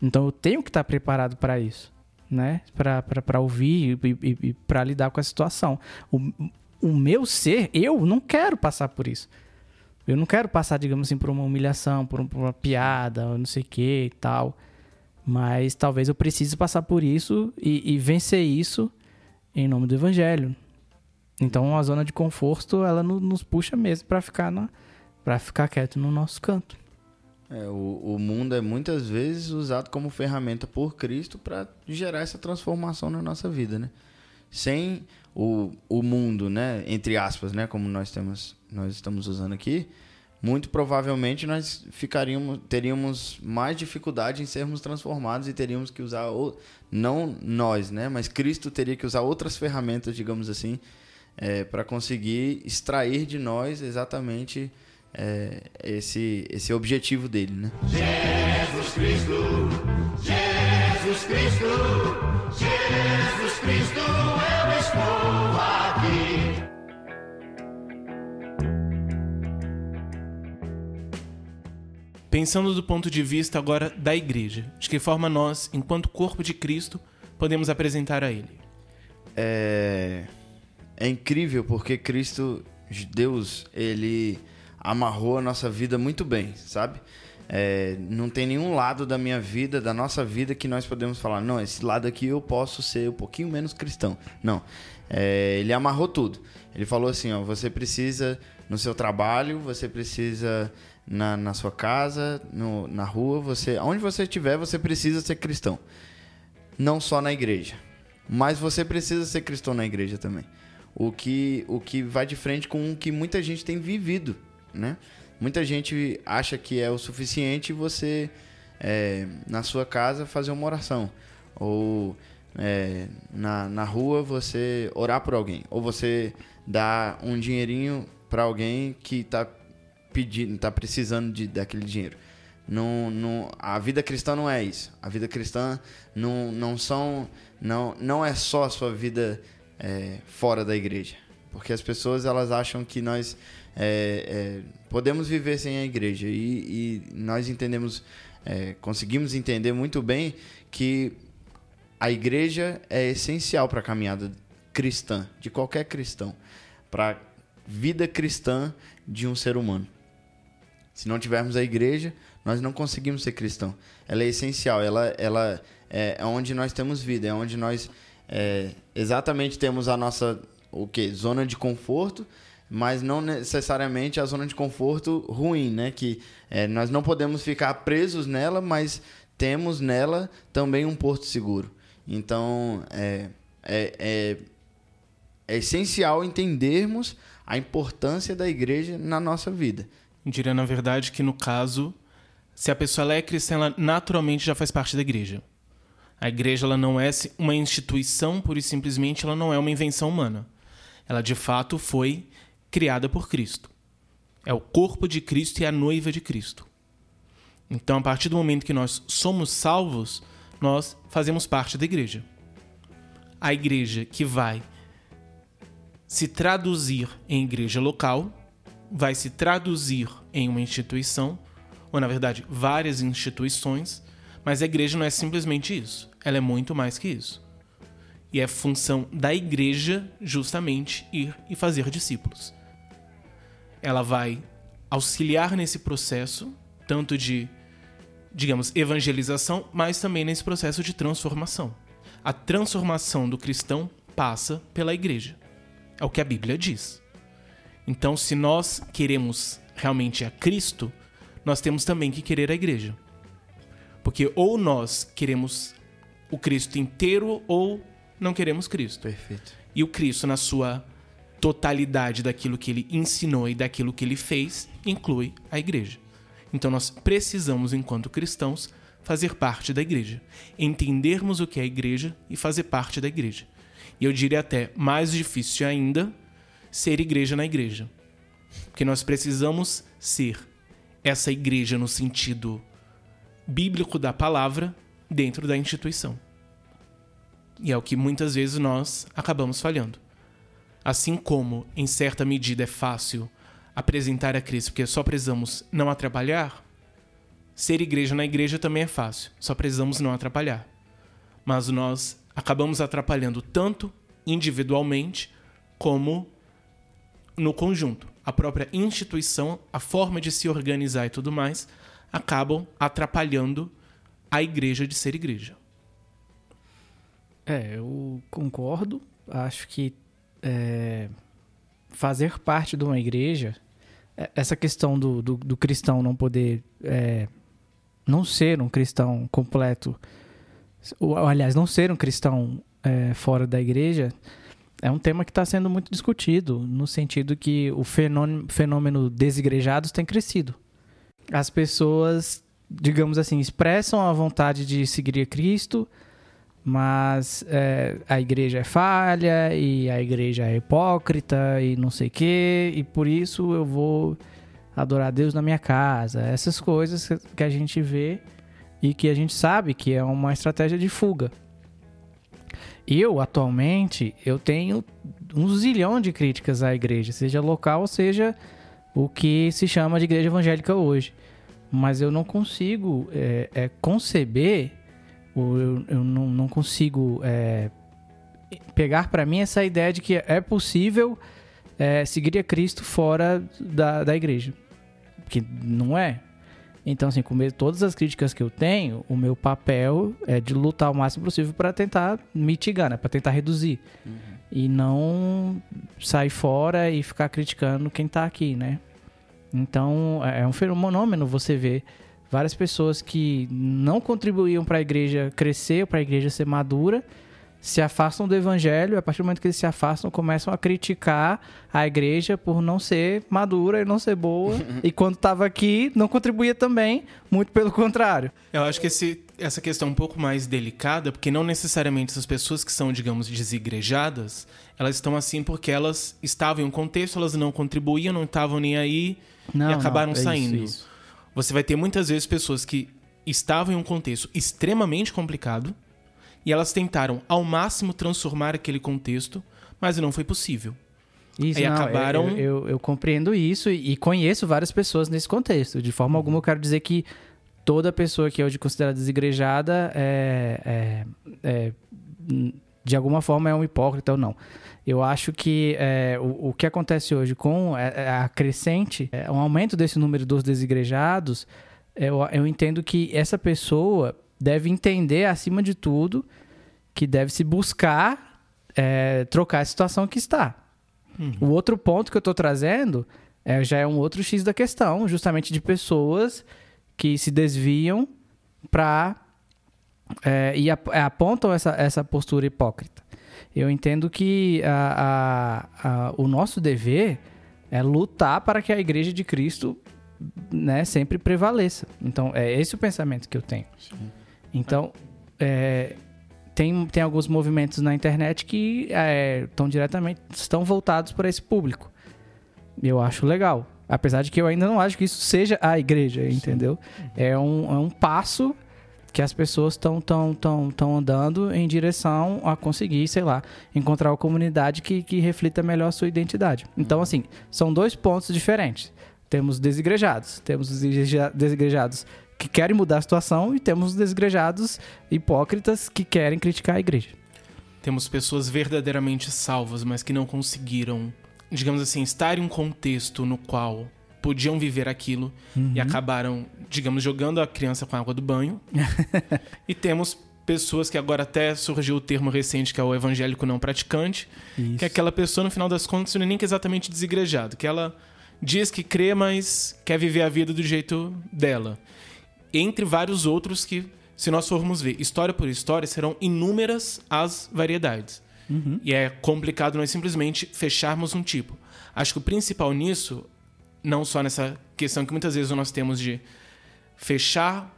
Então, eu tenho que estar preparado para isso, né? Para ouvir e, e, e para lidar com a situação. O, o meu ser, eu não quero passar por isso. Eu não quero passar, digamos assim, por uma humilhação, por, uma piada, não sei o que e tal. Mas talvez eu precise passar por isso e, e vencer isso em nome do evangelho. Então a zona de conforto, ela nos puxa mesmo para ficar na ficar quieto no nosso canto. É, o, o mundo é muitas vezes usado como ferramenta por Cristo para gerar essa transformação na nossa vida, né? Sem o, o mundo, né, entre aspas, né, como nós temos nós estamos usando aqui, muito provavelmente nós ficaríamos teríamos mais dificuldade em sermos transformados e teríamos que usar o, não nós, né, mas Cristo teria que usar outras ferramentas, digamos assim, é, para conseguir extrair de nós exatamente é, esse, esse objetivo dele, né? Jesus Cristo, Jesus Cristo, Jesus Cristo, Pensando do ponto de vista agora da igreja, de que forma nós, enquanto corpo de Cristo, podemos apresentar a Ele? É, é incrível porque Cristo, Deus, ele amarrou a nossa vida muito bem, sabe? É, não tem nenhum lado da minha vida, da nossa vida, que nós podemos falar, não, esse lado aqui eu posso ser um pouquinho menos cristão. Não. É, ele amarrou tudo. Ele falou assim: ó, você precisa no seu trabalho, você precisa na, na sua casa, no, na rua, você, onde você estiver, você precisa ser cristão. Não só na igreja. Mas você precisa ser cristão na igreja também. O que, o que vai de frente com o que muita gente tem vivido né? Muita gente acha que é o suficiente você, é, na sua casa, fazer uma oração. Ou é, na, na rua você orar por alguém. Ou você dar um dinheirinho para alguém que está pedindo, tá precisando de, daquele dinheiro. Não, não, a vida cristã não é isso. A vida cristã não, não são não, não é só a sua vida é, fora da igreja, porque as pessoas elas acham que nós é, é, podemos viver sem a igreja. E, e nós entendemos, é, conseguimos entender muito bem que a igreja é essencial para a caminhada cristã, de qualquer cristão, para a vida cristã de um ser humano. Se não tivermos a igreja, nós não conseguimos ser cristão. Ela é essencial, ela, ela é, é onde nós temos vida, é onde nós é, exatamente temos a nossa o que zona de conforto mas não necessariamente a zona de conforto ruim, né? Que é, nós não podemos ficar presos nela, mas temos nela também um porto seguro. Então, é, é, é, é essencial entendermos a importância da igreja na nossa vida. Diria, na verdade, que no caso, se a pessoa é cristã, ela naturalmente já faz parte da igreja. A igreja ela não é uma instituição, pura e simplesmente ela não é uma invenção humana. Ela de fato foi criada por Cristo. É o corpo de Cristo e a noiva de Cristo. Então, a partir do momento que nós somos salvos, nós fazemos parte da igreja. A igreja que vai se traduzir em igreja local, vai se traduzir em uma instituição, ou na verdade, várias instituições, mas a igreja não é simplesmente isso. Ela é muito mais que isso. E é função da igreja justamente ir e fazer discípulos ela vai auxiliar nesse processo, tanto de, digamos, evangelização, mas também nesse processo de transformação. A transformação do cristão passa pela igreja. É o que a Bíblia diz. Então, se nós queremos realmente a Cristo, nós temos também que querer a igreja. Porque ou nós queremos o Cristo inteiro ou não queremos Cristo. Perfeito. E o Cristo, na sua totalidade daquilo que ele ensinou e daquilo que ele fez inclui a igreja. Então nós precisamos, enquanto cristãos, fazer parte da igreja, entendermos o que é a igreja e fazer parte da igreja. E eu diria até mais difícil ainda ser igreja na igreja. Porque nós precisamos ser essa igreja no sentido bíblico da palavra dentro da instituição. E é o que muitas vezes nós acabamos falhando. Assim como, em certa medida, é fácil apresentar a Cristo porque só precisamos não atrapalhar, ser igreja na igreja também é fácil, só precisamos não atrapalhar. Mas nós acabamos atrapalhando tanto individualmente como no conjunto. A própria instituição, a forma de se organizar e tudo mais, acabam atrapalhando a igreja de ser igreja. É, eu concordo. Acho que é, fazer parte de uma igreja, é, essa questão do, do, do cristão não poder é, não ser um cristão completo, ou, aliás, não ser um cristão é, fora da igreja, é um tema que está sendo muito discutido, no sentido que o fenômeno, fenômeno desigrejados tem crescido. As pessoas, digamos assim, expressam a vontade de seguir a Cristo, mas é, a igreja é falha e a igreja é hipócrita e não sei o quê, e por isso eu vou adorar Deus na minha casa. Essas coisas que a gente vê e que a gente sabe que é uma estratégia de fuga. Eu, atualmente, eu tenho um zilhão de críticas à igreja, seja local, seja o que se chama de igreja evangélica hoje. Mas eu não consigo é, é, conceber, eu, eu não, não consigo é, pegar para mim essa ideia de que é possível é, seguir a Cristo fora da, da igreja. Que não é. Então, assim, com todas as críticas que eu tenho, o meu papel é de lutar o máximo possível para tentar mitigar, né? Para tentar reduzir. Uhum. E não sair fora e ficar criticando quem está aqui, né? Então, é, é um fenômeno você ver várias pessoas que não contribuíam para a igreja crescer, para a igreja ser madura, se afastam do evangelho, a partir do momento que eles se afastam, começam a criticar a igreja por não ser madura e não ser boa. e quando estava aqui, não contribuía também, muito pelo contrário. Eu acho que esse, essa questão é um pouco mais delicada, porque não necessariamente essas pessoas que são, digamos, desigrejadas, elas estão assim porque elas estavam em um contexto, elas não contribuíam, não estavam nem aí não, e acabaram não, é saindo. Isso, isso. Você vai ter muitas vezes pessoas que estavam em um contexto extremamente complicado e elas tentaram ao máximo transformar aquele contexto, mas não foi possível. Isso, não, acabaram. Eu, eu, eu, compreendo isso e conheço várias pessoas nesse contexto. De forma alguma, eu quero dizer que toda pessoa que é hoje considerada desigrejada é, é, é, de alguma forma é um hipócrita ou não. Eu acho que é, o, o, que acontece hoje com a, é, é, a crescente, é, um aumento desse número dos desigrejados, eu, eu entendo que essa pessoa deve entender, acima de tudo, que deve se buscar é, trocar a situação que está. Uhum. O outro ponto que eu estou trazendo é, já é um outro X da questão, justamente de pessoas que se desviam para. É, e apontam essa, essa postura hipócrita. Eu entendo que a, a, a, o nosso dever é lutar para que a igreja de Cristo né, sempre prevaleça. Então, é esse o pensamento que eu tenho. Sim. Então, é, tem, tem alguns movimentos na internet que estão é, diretamente estão voltados para esse público. Eu acho legal. Apesar de que eu ainda não acho que isso seja a igreja, entendeu? É um, é um passo que as pessoas estão tão, tão, tão andando em direção a conseguir, sei lá, encontrar uma comunidade que, que reflita melhor a sua identidade. Então, uhum. assim, são dois pontos diferentes. Temos desigrejados. Temos desigrejados que querem mudar a situação e temos desigrejados hipócritas que querem criticar a igreja. Temos pessoas verdadeiramente salvas, mas que não conseguiram, digamos assim, estar em um contexto no qual podiam viver aquilo uhum. e acabaram, digamos, jogando a criança com a água do banho. e temos pessoas que agora até surgiu o termo recente que é o evangélico não praticante, Isso. que é aquela pessoa no final das contas não é nem que exatamente desigrejado, que ela diz que crê, mas quer viver a vida do jeito dela entre vários outros que, se nós formos ver história por história, serão inúmeras as variedades. Uhum. E é complicado nós simplesmente fecharmos um tipo. Acho que o principal nisso, não só nessa questão que muitas vezes nós temos de fechar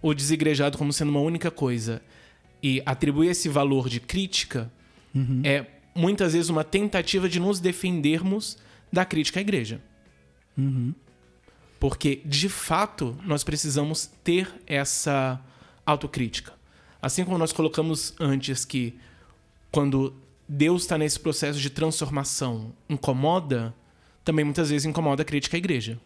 o desigrejado como sendo uma única coisa e atribuir esse valor de crítica, uhum. é muitas vezes uma tentativa de nos defendermos da crítica à igreja. Uhum. Porque, de fato, nós precisamos ter essa autocrítica. Assim como nós colocamos antes que quando Deus está nesse processo de transformação incomoda, também muitas vezes incomoda a crítica à igreja.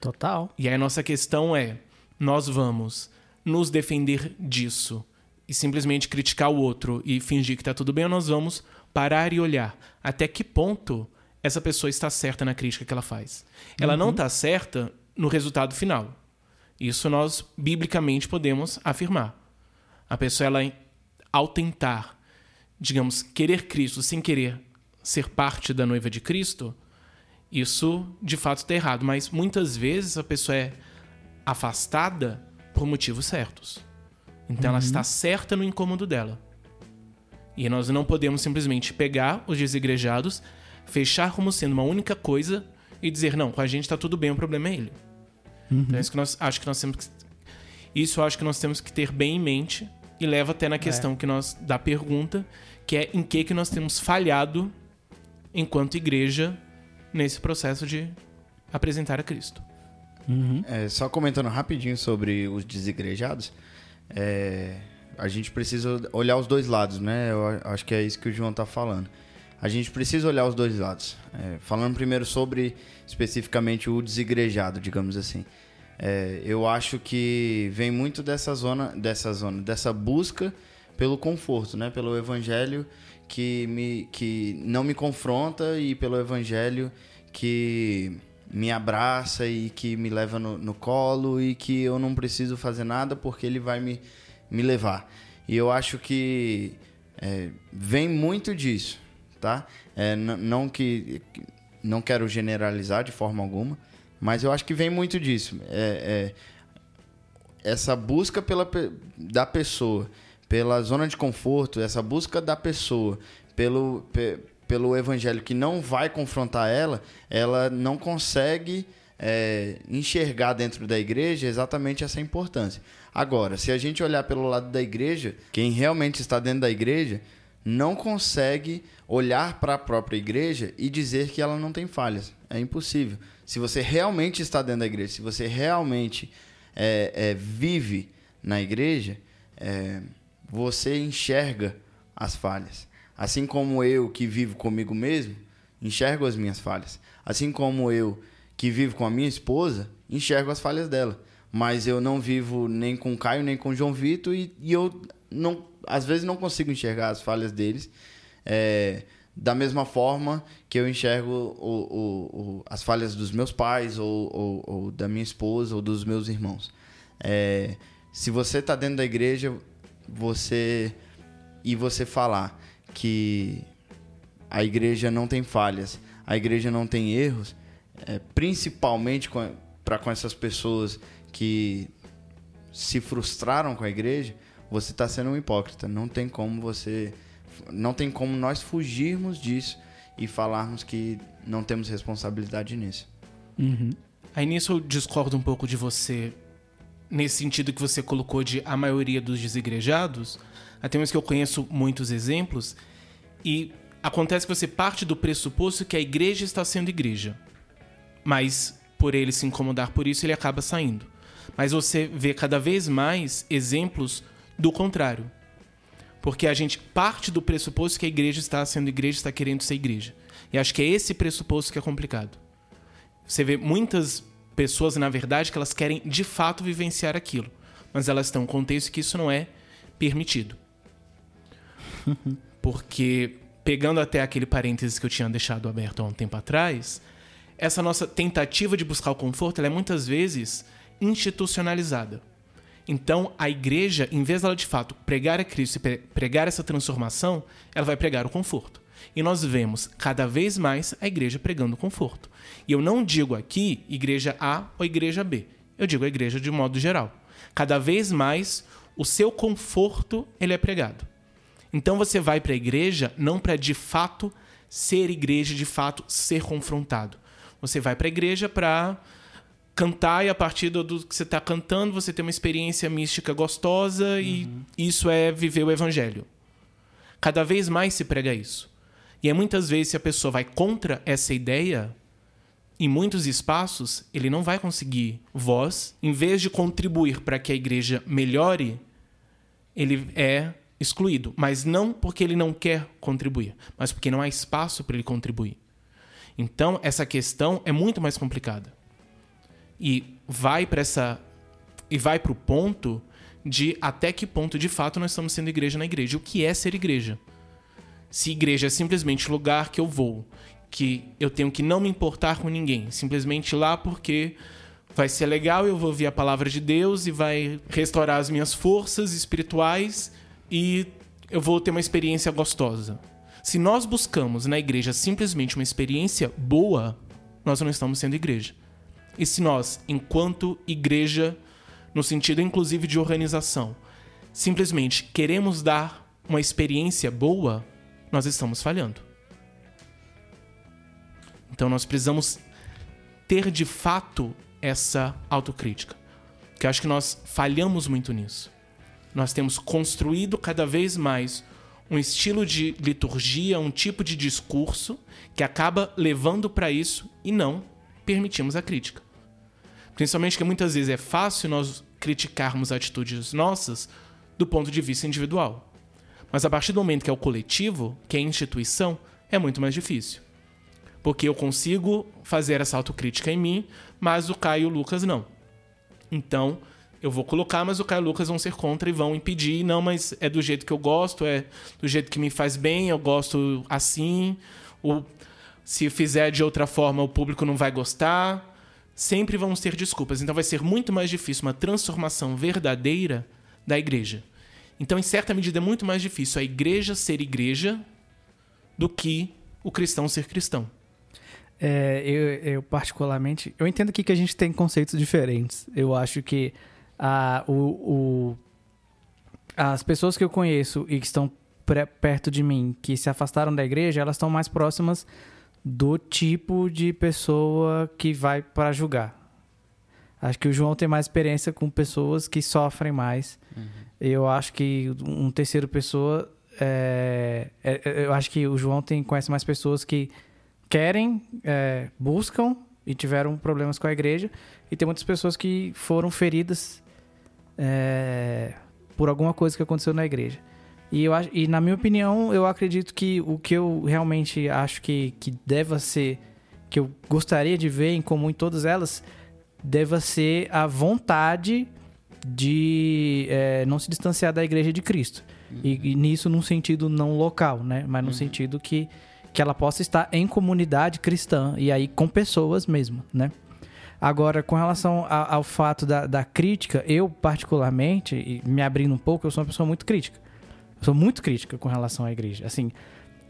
Total. E aí a nossa questão é: nós vamos nos defender disso e simplesmente criticar o outro e fingir que está tudo bem, ou nós vamos parar e olhar até que ponto essa pessoa está certa na crítica que ela faz. Ela uhum. não está certa no resultado final. Isso nós biblicamente podemos afirmar. A pessoa ela ao tentar, digamos, querer Cristo sem querer ser parte da noiva de Cristo, isso de fato está errado, mas muitas vezes a pessoa é afastada por motivos certos. Então ela está certa no incômodo dela. E nós não podemos simplesmente pegar os desigrejados, fechar como sendo uma única coisa e dizer, não, com a gente está tudo bem, o problema é ele. Então é isso que nós acho que nós temos que, isso eu acho que nós temos que ter bem em mente e leva até na questão que nós da pergunta, que é em que que nós temos falhado enquanto igreja nesse processo de apresentar a Cristo. É, só comentando rapidinho sobre os desigrejados, é, a gente precisa olhar os dois lados, né? Eu a- acho que é isso que o João tá falando. A gente precisa olhar os dois lados. É, falando primeiro sobre especificamente o desigrejado, digamos assim. É, eu acho que vem muito dessa zona, dessa zona, dessa busca pelo conforto, né? Pelo evangelho que me que não me confronta e pelo evangelho que me abraça e que me leva no, no colo e que eu não preciso fazer nada porque ele vai me, me levar. E eu acho que é, vem muito disso, tá? É, não que não quero generalizar de forma alguma, mas eu acho que vem muito disso. É, é, essa busca pela, pe- da pessoa, pela zona de conforto, essa busca da pessoa pelo, pe- pelo evangelho que não vai confrontar ela, ela não consegue é, enxergar dentro da igreja exatamente essa importância. Agora, se a gente olhar pelo lado da igreja, quem realmente está dentro da igreja não consegue olhar para a própria igreja e dizer que ela não tem falhas. É impossível. Se você realmente está dentro da igreja, se você realmente é, é, vive na igreja, é, você enxerga as falhas. Assim como eu que vivo comigo mesmo, enxergo as minhas falhas. Assim como eu que vivo com a minha esposa, enxergo as falhas dela. Mas eu não vivo nem com o Caio, nem com o João Vitor e, e eu não, às vezes não consigo enxergar as falhas deles. É, da mesma forma que eu enxergo o- o- o- as falhas dos meus pais, ou, ou- ou da minha esposa, ou dos meus irmãos. É, se você está dentro da igreja, você e você falar que a igreja não tem falhas, a igreja não tem erros, é, principalmente para com essas pessoas que se frustraram com a igreja, você está sendo um hipócrita. Não tem como você, não tem como nós fugirmos disso e falarmos que não temos responsabilidade nisso. Aí nisso eu discordo um pouco de você, nesse sentido que você colocou de a maioria dos desigrejados. Até mesmo que eu conheço muitos exemplos. E acontece que você parte do pressuposto que a igreja está sendo igreja. Mas por ele se incomodar por isso, ele acaba saindo. Mas você vê cada vez mais exemplos do contrário. Porque a gente parte do pressuposto que a igreja está sendo igreja, está querendo ser igreja. E acho que é esse pressuposto que é complicado. Você vê muitas pessoas, na verdade, que elas querem de fato vivenciar aquilo, mas elas estão em um contexto que isso não é permitido. Porque, pegando até aquele parênteses que eu tinha deixado aberto há um tempo atrás, essa nossa tentativa de buscar o conforto ela é muitas vezes institucionalizada. Então, a igreja, em vez dela de fato pregar a Cristo e pre- pregar essa transformação, ela vai pregar o conforto. E nós vemos cada vez mais a igreja pregando conforto. E eu não digo aqui igreja A ou igreja B. Eu digo a igreja de modo geral. Cada vez mais o seu conforto ele é pregado. Então você vai para a igreja não para de fato ser igreja, de fato ser confrontado. Você vai para a igreja para cantar e a partir do do que você está cantando você tem uma experiência mística gostosa e isso é viver o evangelho. Cada vez mais se prega isso. E muitas vezes se a pessoa vai contra essa ideia, em muitos espaços ele não vai conseguir voz. Em vez de contribuir para que a igreja melhore, ele é excluído. Mas não porque ele não quer contribuir, mas porque não há espaço para ele contribuir. Então, essa questão é muito mais complicada. E vai para essa e vai para o ponto de até que ponto de fato nós estamos sendo igreja na igreja. O que é ser igreja? Se igreja é simplesmente lugar que eu vou, que eu tenho que não me importar com ninguém, simplesmente lá porque vai ser legal, eu vou ouvir a palavra de Deus e vai restaurar as minhas forças espirituais e eu vou ter uma experiência gostosa. Se nós buscamos na igreja simplesmente uma experiência boa, nós não estamos sendo igreja. E se nós, enquanto igreja, no sentido inclusive de organização, simplesmente queremos dar uma experiência boa, nós estamos falhando. Então nós precisamos ter de fato essa autocrítica. Que acho que nós falhamos muito nisso. Nós temos construído cada vez mais um estilo de liturgia, um tipo de discurso que acaba levando para isso e não permitimos a crítica. Principalmente que muitas vezes é fácil nós criticarmos atitudes nossas do ponto de vista individual. Mas a partir do momento que é o coletivo, que é a instituição, é muito mais difícil. Porque eu consigo fazer essa autocrítica em mim, mas o Caio e o Lucas não. Então, eu vou colocar, mas o Caio e o Lucas vão ser contra e vão impedir. Não, mas é do jeito que eu gosto, é do jeito que me faz bem, eu gosto assim. Se fizer de outra forma, o público não vai gostar. Sempre vamos ter desculpas. Então vai ser muito mais difícil uma transformação verdadeira da igreja. Então, em certa medida, é muito mais difícil a igreja ser igreja do que o cristão ser cristão. É, eu, eu, particularmente, eu entendo aqui que a gente tem conceitos diferentes. Eu acho que a, o, o, as pessoas que eu conheço e que estão perto de mim, que se afastaram da igreja, elas estão mais próximas do tipo de pessoa que vai para julgar. Acho que o João tem mais experiência com pessoas que sofrem mais. Uhum. Eu acho que um terceiro pessoa. É, é, é, eu acho que o João tem, conhece mais pessoas que querem, é, buscam e tiveram problemas com a igreja. E tem muitas pessoas que foram feridas é, por alguma coisa que aconteceu na igreja. E, eu, e na minha opinião, eu acredito que o que eu realmente acho que, que deva ser, que eu gostaria de ver em comum em todas elas, deva ser a vontade de é, não se distanciar da igreja de Cristo. Uhum. E, e, nisso num sentido não local, né? Mas no uhum. sentido que, que ela possa estar em comunidade cristã e aí com pessoas mesmo, né? Agora, com relação a, ao fato da, da, crítica, eu particularmente, e me abrindo um pouco, eu sou uma pessoa muito crítica. Eu sou muito crítica com relação à igreja. Assim,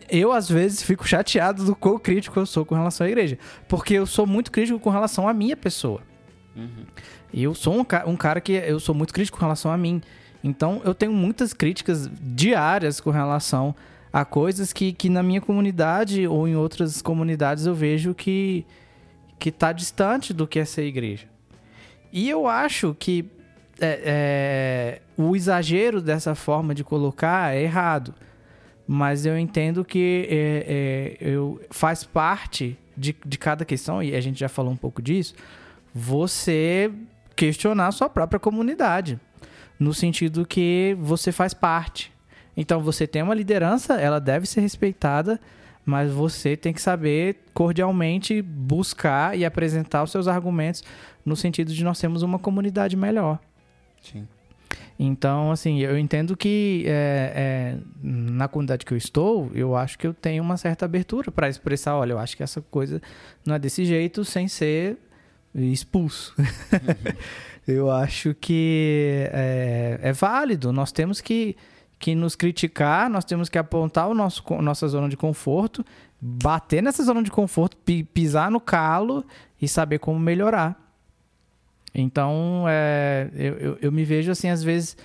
eu às vezes fico chateado do quão crítico eu sou com relação à igreja. Porque eu sou muito crítico com relação à minha pessoa. Uhum. Eu sou um, um cara que eu sou muito crítico com relação a mim. Então eu tenho muitas críticas diárias com relação a coisas que, que na minha comunidade ou em outras comunidades eu vejo que que está distante do que é ser igreja. E eu acho que é, é, o exagero dessa forma de colocar é errado. Mas eu entendo que é, é, eu, faz parte de, de cada questão, e a gente já falou um pouco disso, você questionar a sua própria comunidade, no sentido que você faz parte. Então você tem uma liderança, ela deve ser respeitada, mas você tem que saber cordialmente buscar e apresentar os seus argumentos no sentido de nós termos uma comunidade melhor. Sim. Então, assim, eu entendo que é, é, na comunidade que eu estou, eu acho que eu tenho uma certa abertura para expressar, olha, eu acho que essa coisa não é desse jeito sem ser expulso. Uhum. eu acho que é, é, válido. Nós temos que, que nos criticar, nós temos que apontar o nosso, nossa zona de conforto, bater nessa zona de conforto, pisar no calo e saber como melhorar. Então, é, eu, eu, eu, me vejo assim, às vezes,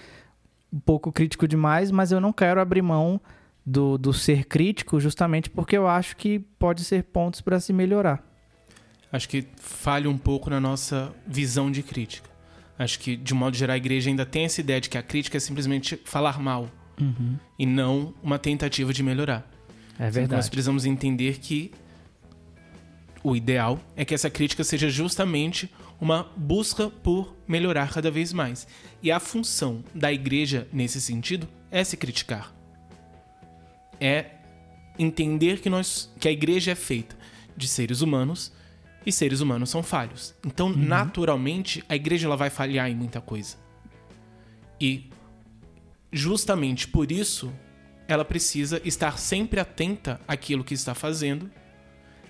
um pouco crítico demais, mas eu não quero abrir mão do, do ser crítico justamente porque eu acho que pode ser pontos para se melhorar acho que falha um pouco na nossa visão de crítica. Acho que, de modo geral, a igreja ainda tem essa ideia de que a crítica é simplesmente falar mal uhum. e não uma tentativa de melhorar. É verdade. Então, nós precisamos entender que o ideal é que essa crítica seja justamente uma busca por melhorar cada vez mais. E a função da igreja, nesse sentido, é se criticar. É entender que, nós, que a igreja é feita de seres humanos e seres humanos são falhos. Então, uhum. naturalmente, a igreja ela vai falhar em muita coisa. E justamente por isso, ela precisa estar sempre atenta àquilo que está fazendo,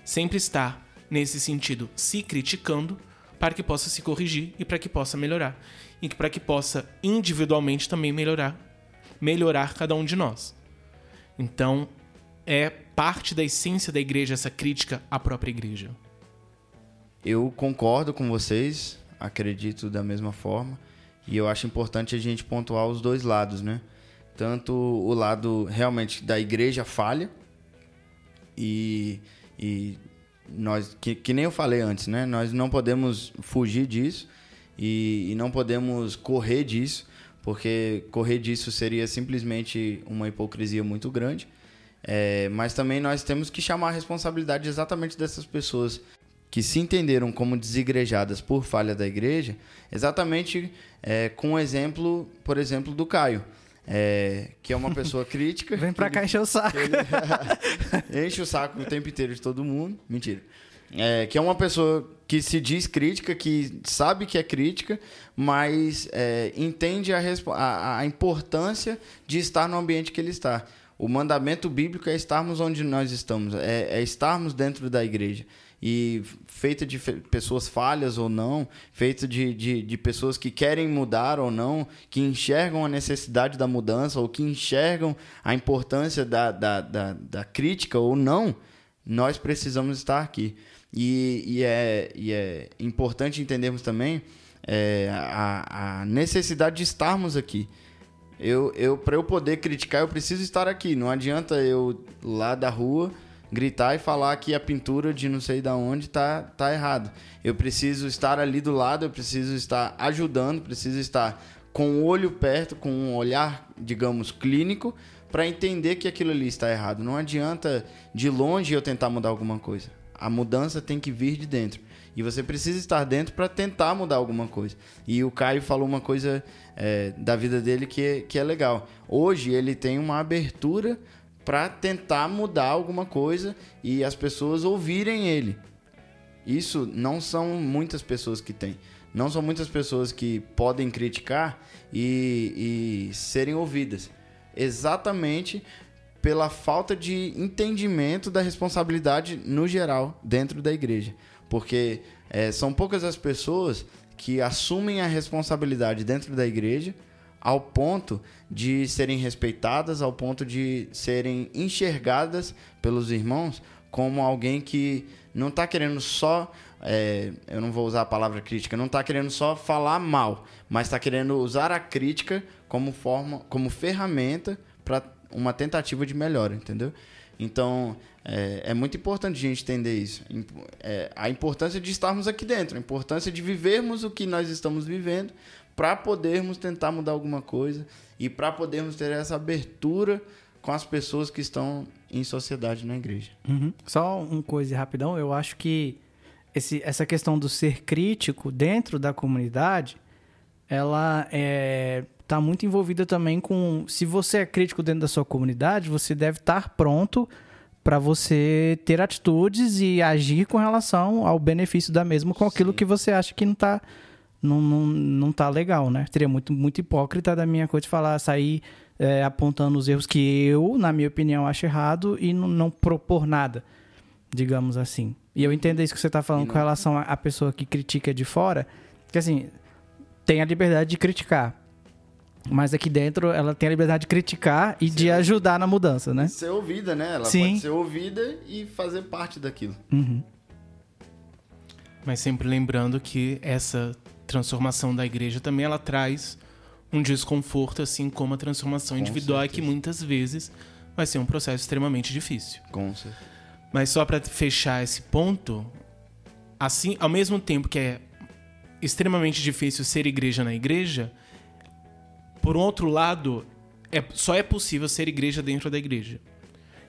sempre estar nesse sentido se criticando para que possa se corrigir e para que possa melhorar e para que possa individualmente também melhorar, melhorar cada um de nós. Então, é parte da essência da igreja essa crítica à própria igreja. Eu concordo com vocês, acredito da mesma forma. E eu acho importante a gente pontuar os dois lados, né? Tanto o lado realmente da igreja falha e, e nós, que, que nem eu falei antes, né? Nós não podemos fugir disso e, e não podemos correr disso, porque correr disso seria simplesmente uma hipocrisia muito grande. É, mas também nós temos que chamar a responsabilidade exatamente dessas pessoas que se entenderam como desigrejadas por falha da igreja, exatamente é, com o exemplo, por exemplo, do Caio. É, que é uma pessoa crítica. Vem pra cá encher o saco. Ele enche o saco o tempo inteiro de todo mundo. Mentira. É, que é uma pessoa que se diz crítica, que sabe que é crítica, mas é, entende a, a, a importância de estar no ambiente que ele está. O mandamento bíblico é estarmos onde nós estamos, é, é estarmos dentro da igreja e feita de pessoas falhas ou não, feita de, de, de, pessoas que querem mudar ou não, que enxergam a necessidade da mudança ou que enxergam a importância da, da, da, da crítica ou não, nós precisamos estar aqui. E, e, é, e é importante entendermos também é, a, a necessidade de estarmos aqui. Eu, eu para eu poder criticar, eu preciso estar aqui. Não adianta eu lá da rua gritar e falar que a pintura de não sei da onde tá tá errado. Eu preciso estar ali do lado, eu preciso estar ajudando, preciso estar com o olho perto, com um olhar, digamos, clínico para entender que aquilo ali está errado. Não adianta de longe eu tentar mudar alguma coisa. A mudança tem que vir de dentro. E você precisa estar dentro para tentar mudar alguma coisa. E o Caio falou uma coisa é, da vida dele que é, que é legal. Hoje ele tem uma abertura para tentar mudar alguma coisa e as pessoas ouvirem ele. Isso não são muitas pessoas que têm. Não são muitas pessoas que podem criticar e, e serem ouvidas. Exatamente pela falta de entendimento da responsabilidade no geral dentro da igreja. Porque é, são poucas as pessoas que assumem a responsabilidade dentro da igreja ao ponto de serem respeitadas, ao ponto de serem enxergadas pelos irmãos como alguém que não está querendo só, é, eu não vou usar a palavra crítica, não está querendo só falar mal, mas está querendo usar a crítica como forma, como ferramenta para uma tentativa de melhora, entendeu? Então, é, é, muito importante a gente entender isso. É, a importância de estarmos aqui dentro, a importância de vivermos o que nós estamos vivendo para podermos tentar mudar alguma coisa e para podermos ter essa abertura com as pessoas que estão em sociedade na igreja. Uhum. Só uma coisa rapidão, eu acho que esse, essa questão do ser crítico dentro da comunidade, ela está é, muito envolvida também com se você é crítico dentro da sua comunidade, você deve estar pronto para você ter atitudes e agir com relação ao benefício da mesma com aquilo Sim. que você acha que não está não, não, não tá legal, né? Seria muito, muito hipócrita da minha coisa de falar, sair é, apontando os erros que eu, na minha opinião, acho errado e não, não propor nada, digamos assim. E eu entendo isso que você está falando não... com relação à pessoa que critica de fora, que assim, tem a liberdade de criticar. Mas aqui dentro ela tem a liberdade de criticar e ser de ajudar na mudança, né? Ser ouvida, né? Ela Sim. pode ser ouvida e fazer parte daquilo. Uhum. Mas sempre lembrando que essa transformação da igreja também ela traz um desconforto, assim como a transformação Com individual, certeza. que muitas vezes vai ser um processo extremamente difícil. Com certeza. Mas só para fechar esse ponto, assim, ao mesmo tempo que é extremamente difícil ser igreja na igreja, por um outro lado, é, só é possível ser igreja dentro da igreja.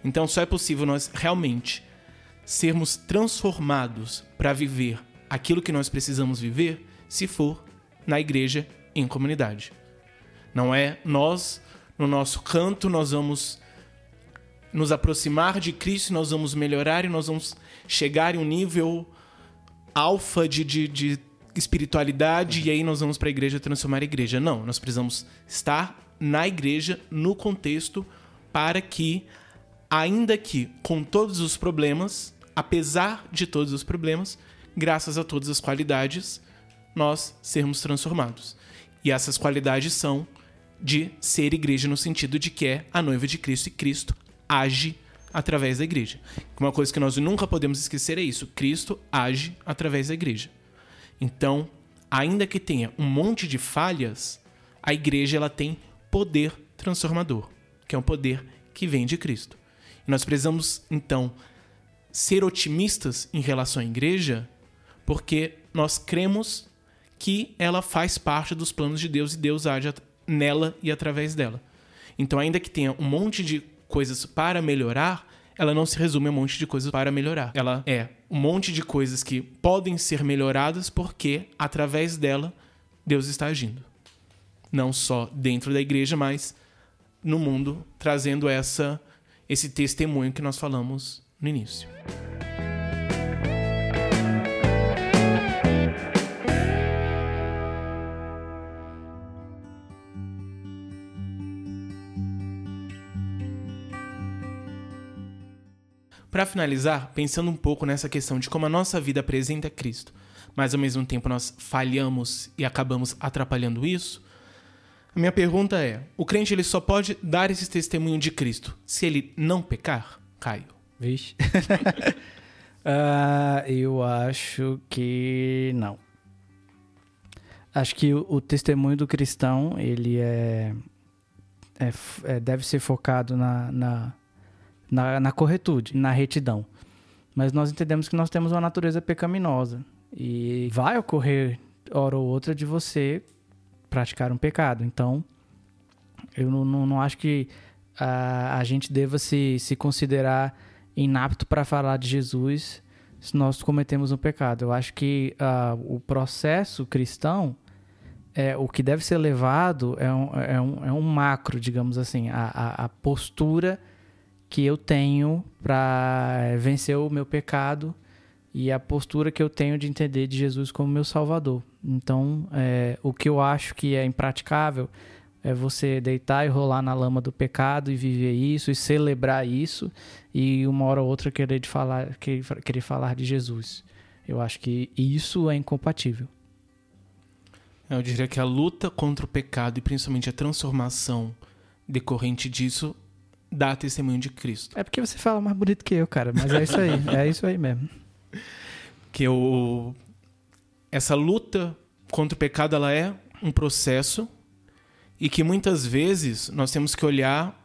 Então só é possível nós realmente sermos transformados para viver aquilo que nós precisamos viver se for na igreja em comunidade. Não é nós, no nosso canto, nós vamos nos aproximar de Cristo, nós vamos melhorar e nós vamos chegar em um nível alfa de, de, de espiritualidade e aí nós vamos para a igreja transformar a igreja. Não, nós precisamos estar na igreja, no contexto, para que, ainda que com todos os problemas, apesar de todos os problemas, graças a todas as qualidades, nós sermos transformados. E essas qualidades são de ser igreja no sentido de que é a noiva de Cristo e Cristo age através da igreja. Uma coisa que nós nunca podemos esquecer é isso: Cristo age através da igreja. Então, ainda que tenha um monte de falhas, a igreja ela tem poder transformador, que é um poder que vem de Cristo. E nós precisamos, então, ser otimistas em relação à igreja, porque nós cremos que ela faz parte dos planos de Deus e Deus age nela e através dela. Então, ainda que tenha um monte de coisas para melhorar, ela não se resume a um monte de coisas para melhorar. Ela é um monte de coisas que podem ser melhoradas porque, através dela, Deus está agindo. Não só dentro da igreja, mas no mundo, trazendo essa esse testemunho que nós falamos no início. Para finalizar, pensando um pouco nessa questão de como a nossa vida apresenta Cristo, mas ao mesmo tempo nós falhamos e acabamos atrapalhando isso, a minha pergunta é: o crente ele só pode dar esse testemunho de Cristo se ele não pecar? Caio. Vixe. uh, eu acho que não. Acho que o, o testemunho do cristão ele é, é, é deve ser focado na, na na, na corretude, na retidão. Mas nós entendemos que nós temos uma natureza pecaminosa e vai ocorrer hora ou outra de você praticar um pecado. Então, eu não, não, não acho que a, a gente deva se, se considerar inapto para falar de Jesus se nós cometemos um pecado. Eu acho que uh, o processo cristão, é, o que deve ser levado é um, é um, é um macro, digamos assim, a, a, a postura que eu tenho para vencer o meu pecado e a postura que eu tenho de entender de Jesus como meu Salvador. Então, é, o que eu acho que é impraticável é você deitar e rolar na lama do pecado e viver isso e celebrar isso e uma hora ou outra querer, de falar, querer falar de Jesus. Eu acho que isso é incompatível. Eu diria que a luta contra o pecado e principalmente a transformação decorrente disso dá testemunho de Cristo. É porque você fala mais bonito que eu, cara, mas é isso aí, é isso aí mesmo. Que o essa luta contra o pecado ela é um processo e que muitas vezes nós temos que olhar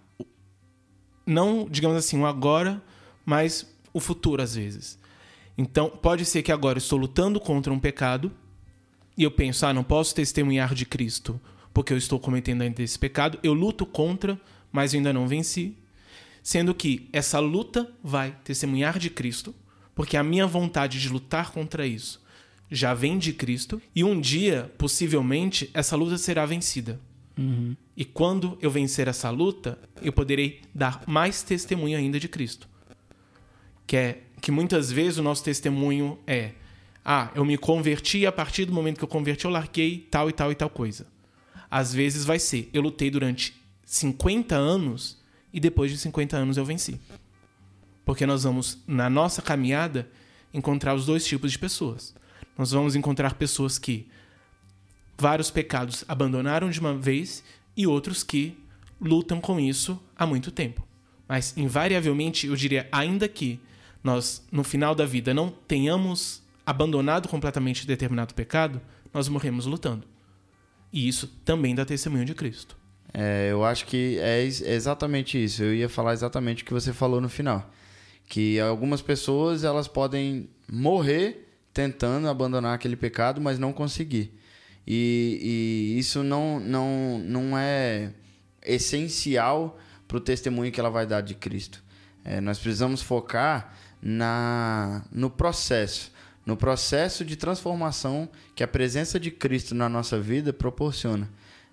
não, digamos assim, o agora, mas o futuro às vezes. Então, pode ser que agora eu estou lutando contra um pecado e eu penso, ah, não posso testemunhar de Cristo porque eu estou cometendo ainda esse pecado. Eu luto contra, mas eu ainda não venci. Sendo que essa luta vai testemunhar de Cristo, porque a minha vontade de lutar contra isso já vem de Cristo, e um dia, possivelmente, essa luta será vencida. Uhum. E quando eu vencer essa luta, eu poderei dar mais testemunho ainda de Cristo. Que é que muitas vezes o nosso testemunho é: ah, eu me converti e a partir do momento que eu converti eu larguei tal e tal e tal coisa. Às vezes vai ser: eu lutei durante 50 anos e depois de 50 anos eu venci. Porque nós vamos, na nossa caminhada, encontrar os dois tipos de pessoas. Nós vamos encontrar pessoas que vários pecados abandonaram de uma vez e outros que lutam com isso há muito tempo. Mas, invariavelmente, eu diria, ainda que nós, no final da vida, não tenhamos abandonado completamente determinado pecado, nós morremos lutando. E isso também dá testemunho de Cristo. É, eu acho que é exatamente isso. Eu ia falar exatamente o que você falou no final. Que algumas pessoas elas podem morrer tentando abandonar aquele pecado, mas não conseguir. E, e isso não, não, não é essencial para o testemunho que ela vai dar de Cristo. É, nós precisamos focar na, no processo, no processo de transformação que a presença de Cristo na nossa vida proporciona.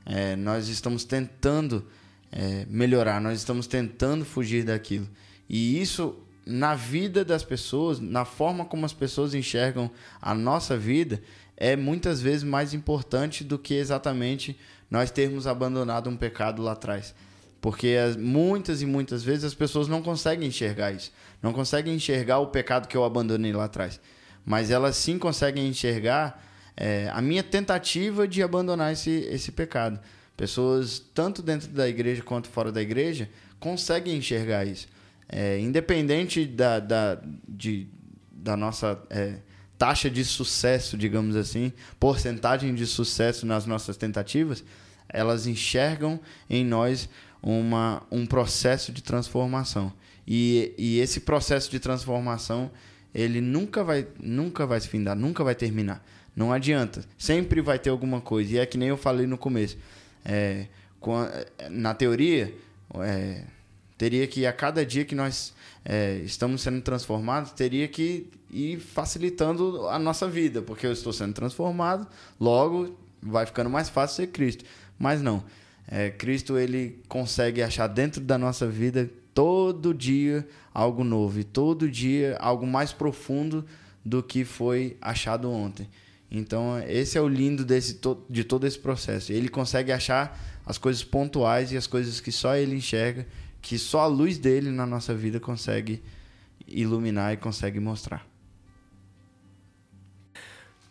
É, nós estamos tentando é, melhorar, nós estamos tentando fugir daquilo. E isso, na vida das pessoas, na forma como as pessoas enxergam a nossa vida, é muitas vezes mais importante do que exatamente nós termos abandonado um pecado lá atrás. Porque as, muitas e muitas vezes as pessoas não conseguem enxergar isso. Não conseguem enxergar o pecado que eu abandonei lá atrás. Mas elas sim conseguem enxergar é, a minha tentativa de abandonar esse, esse pecado. Pessoas, tanto dentro da igreja quanto fora da igreja, conseguem enxergar isso. É, independente da, da, de, da nossa é, taxa de sucesso, digamos assim, porcentagem de sucesso nas nossas tentativas, elas enxergam em nós uma, um processo de transformação. E, e esse processo de transformação, ele nunca vai, nunca vai se findar, nunca vai terminar. Não adianta. Sempre vai ter alguma coisa. E é que nem eu falei no começo. É, na teoria, é, teria que a cada dia que nós é, estamos sendo transformados, teria que ir facilitando a nossa vida, porque eu estou sendo transformado, logo vai ficando mais fácil ser Cristo. Mas não. É, Cristo ele consegue achar dentro da nossa vida todo dia algo novo e todo dia algo mais profundo do que foi achado ontem. Então, esse é o lindo desse, de todo esse processo. Ele consegue achar as coisas pontuais e as coisas que só ele enxerga, que só a luz dele na nossa vida consegue iluminar e consegue mostrar.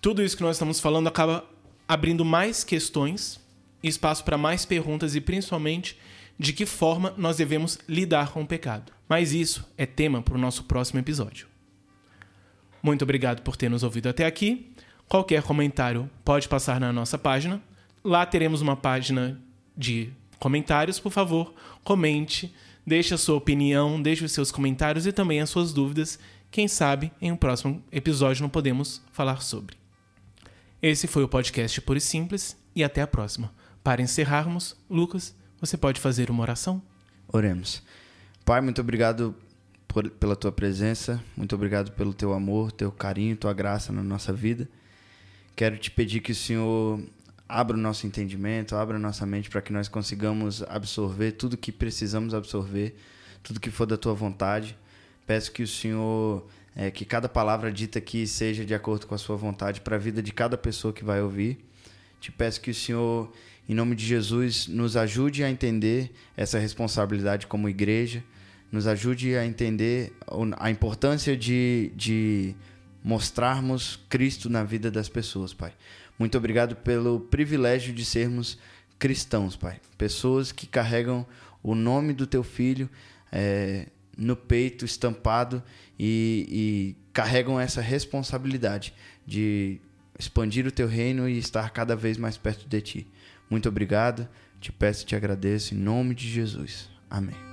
Tudo isso que nós estamos falando acaba abrindo mais questões, espaço para mais perguntas e principalmente de que forma nós devemos lidar com o pecado. Mas isso é tema para o nosso próximo episódio. Muito obrigado por ter nos ouvido até aqui. Qualquer comentário pode passar na nossa página. Lá teremos uma página de comentários. Por favor, comente, deixe a sua opinião, deixe os seus comentários e também as suas dúvidas. Quem sabe em um próximo episódio não podemos falar sobre. Esse foi o podcast Puro e Simples e até a próxima. Para encerrarmos, Lucas, você pode fazer uma oração? Oremos. Pai, muito obrigado por, pela tua presença, muito obrigado pelo teu amor, teu carinho, tua graça na nossa vida. Quero te pedir que o Senhor abra o nosso entendimento, abra a nossa mente para que nós consigamos absorver tudo que precisamos absorver, tudo que for da tua vontade. Peço que o Senhor, é, que cada palavra dita aqui seja de acordo com a sua vontade para a vida de cada pessoa que vai ouvir. Te peço que o Senhor, em nome de Jesus, nos ajude a entender essa responsabilidade como igreja, nos ajude a entender a importância de, de mostrarmos Cristo na vida das pessoas, Pai. Muito obrigado pelo privilégio de sermos cristãos, Pai. Pessoas que carregam o nome do Teu Filho é, no peito, estampado, e, e carregam essa responsabilidade de expandir o Teu reino e estar cada vez mais perto de Ti. Muito obrigado, te peço e te agradeço em nome de Jesus. Amém.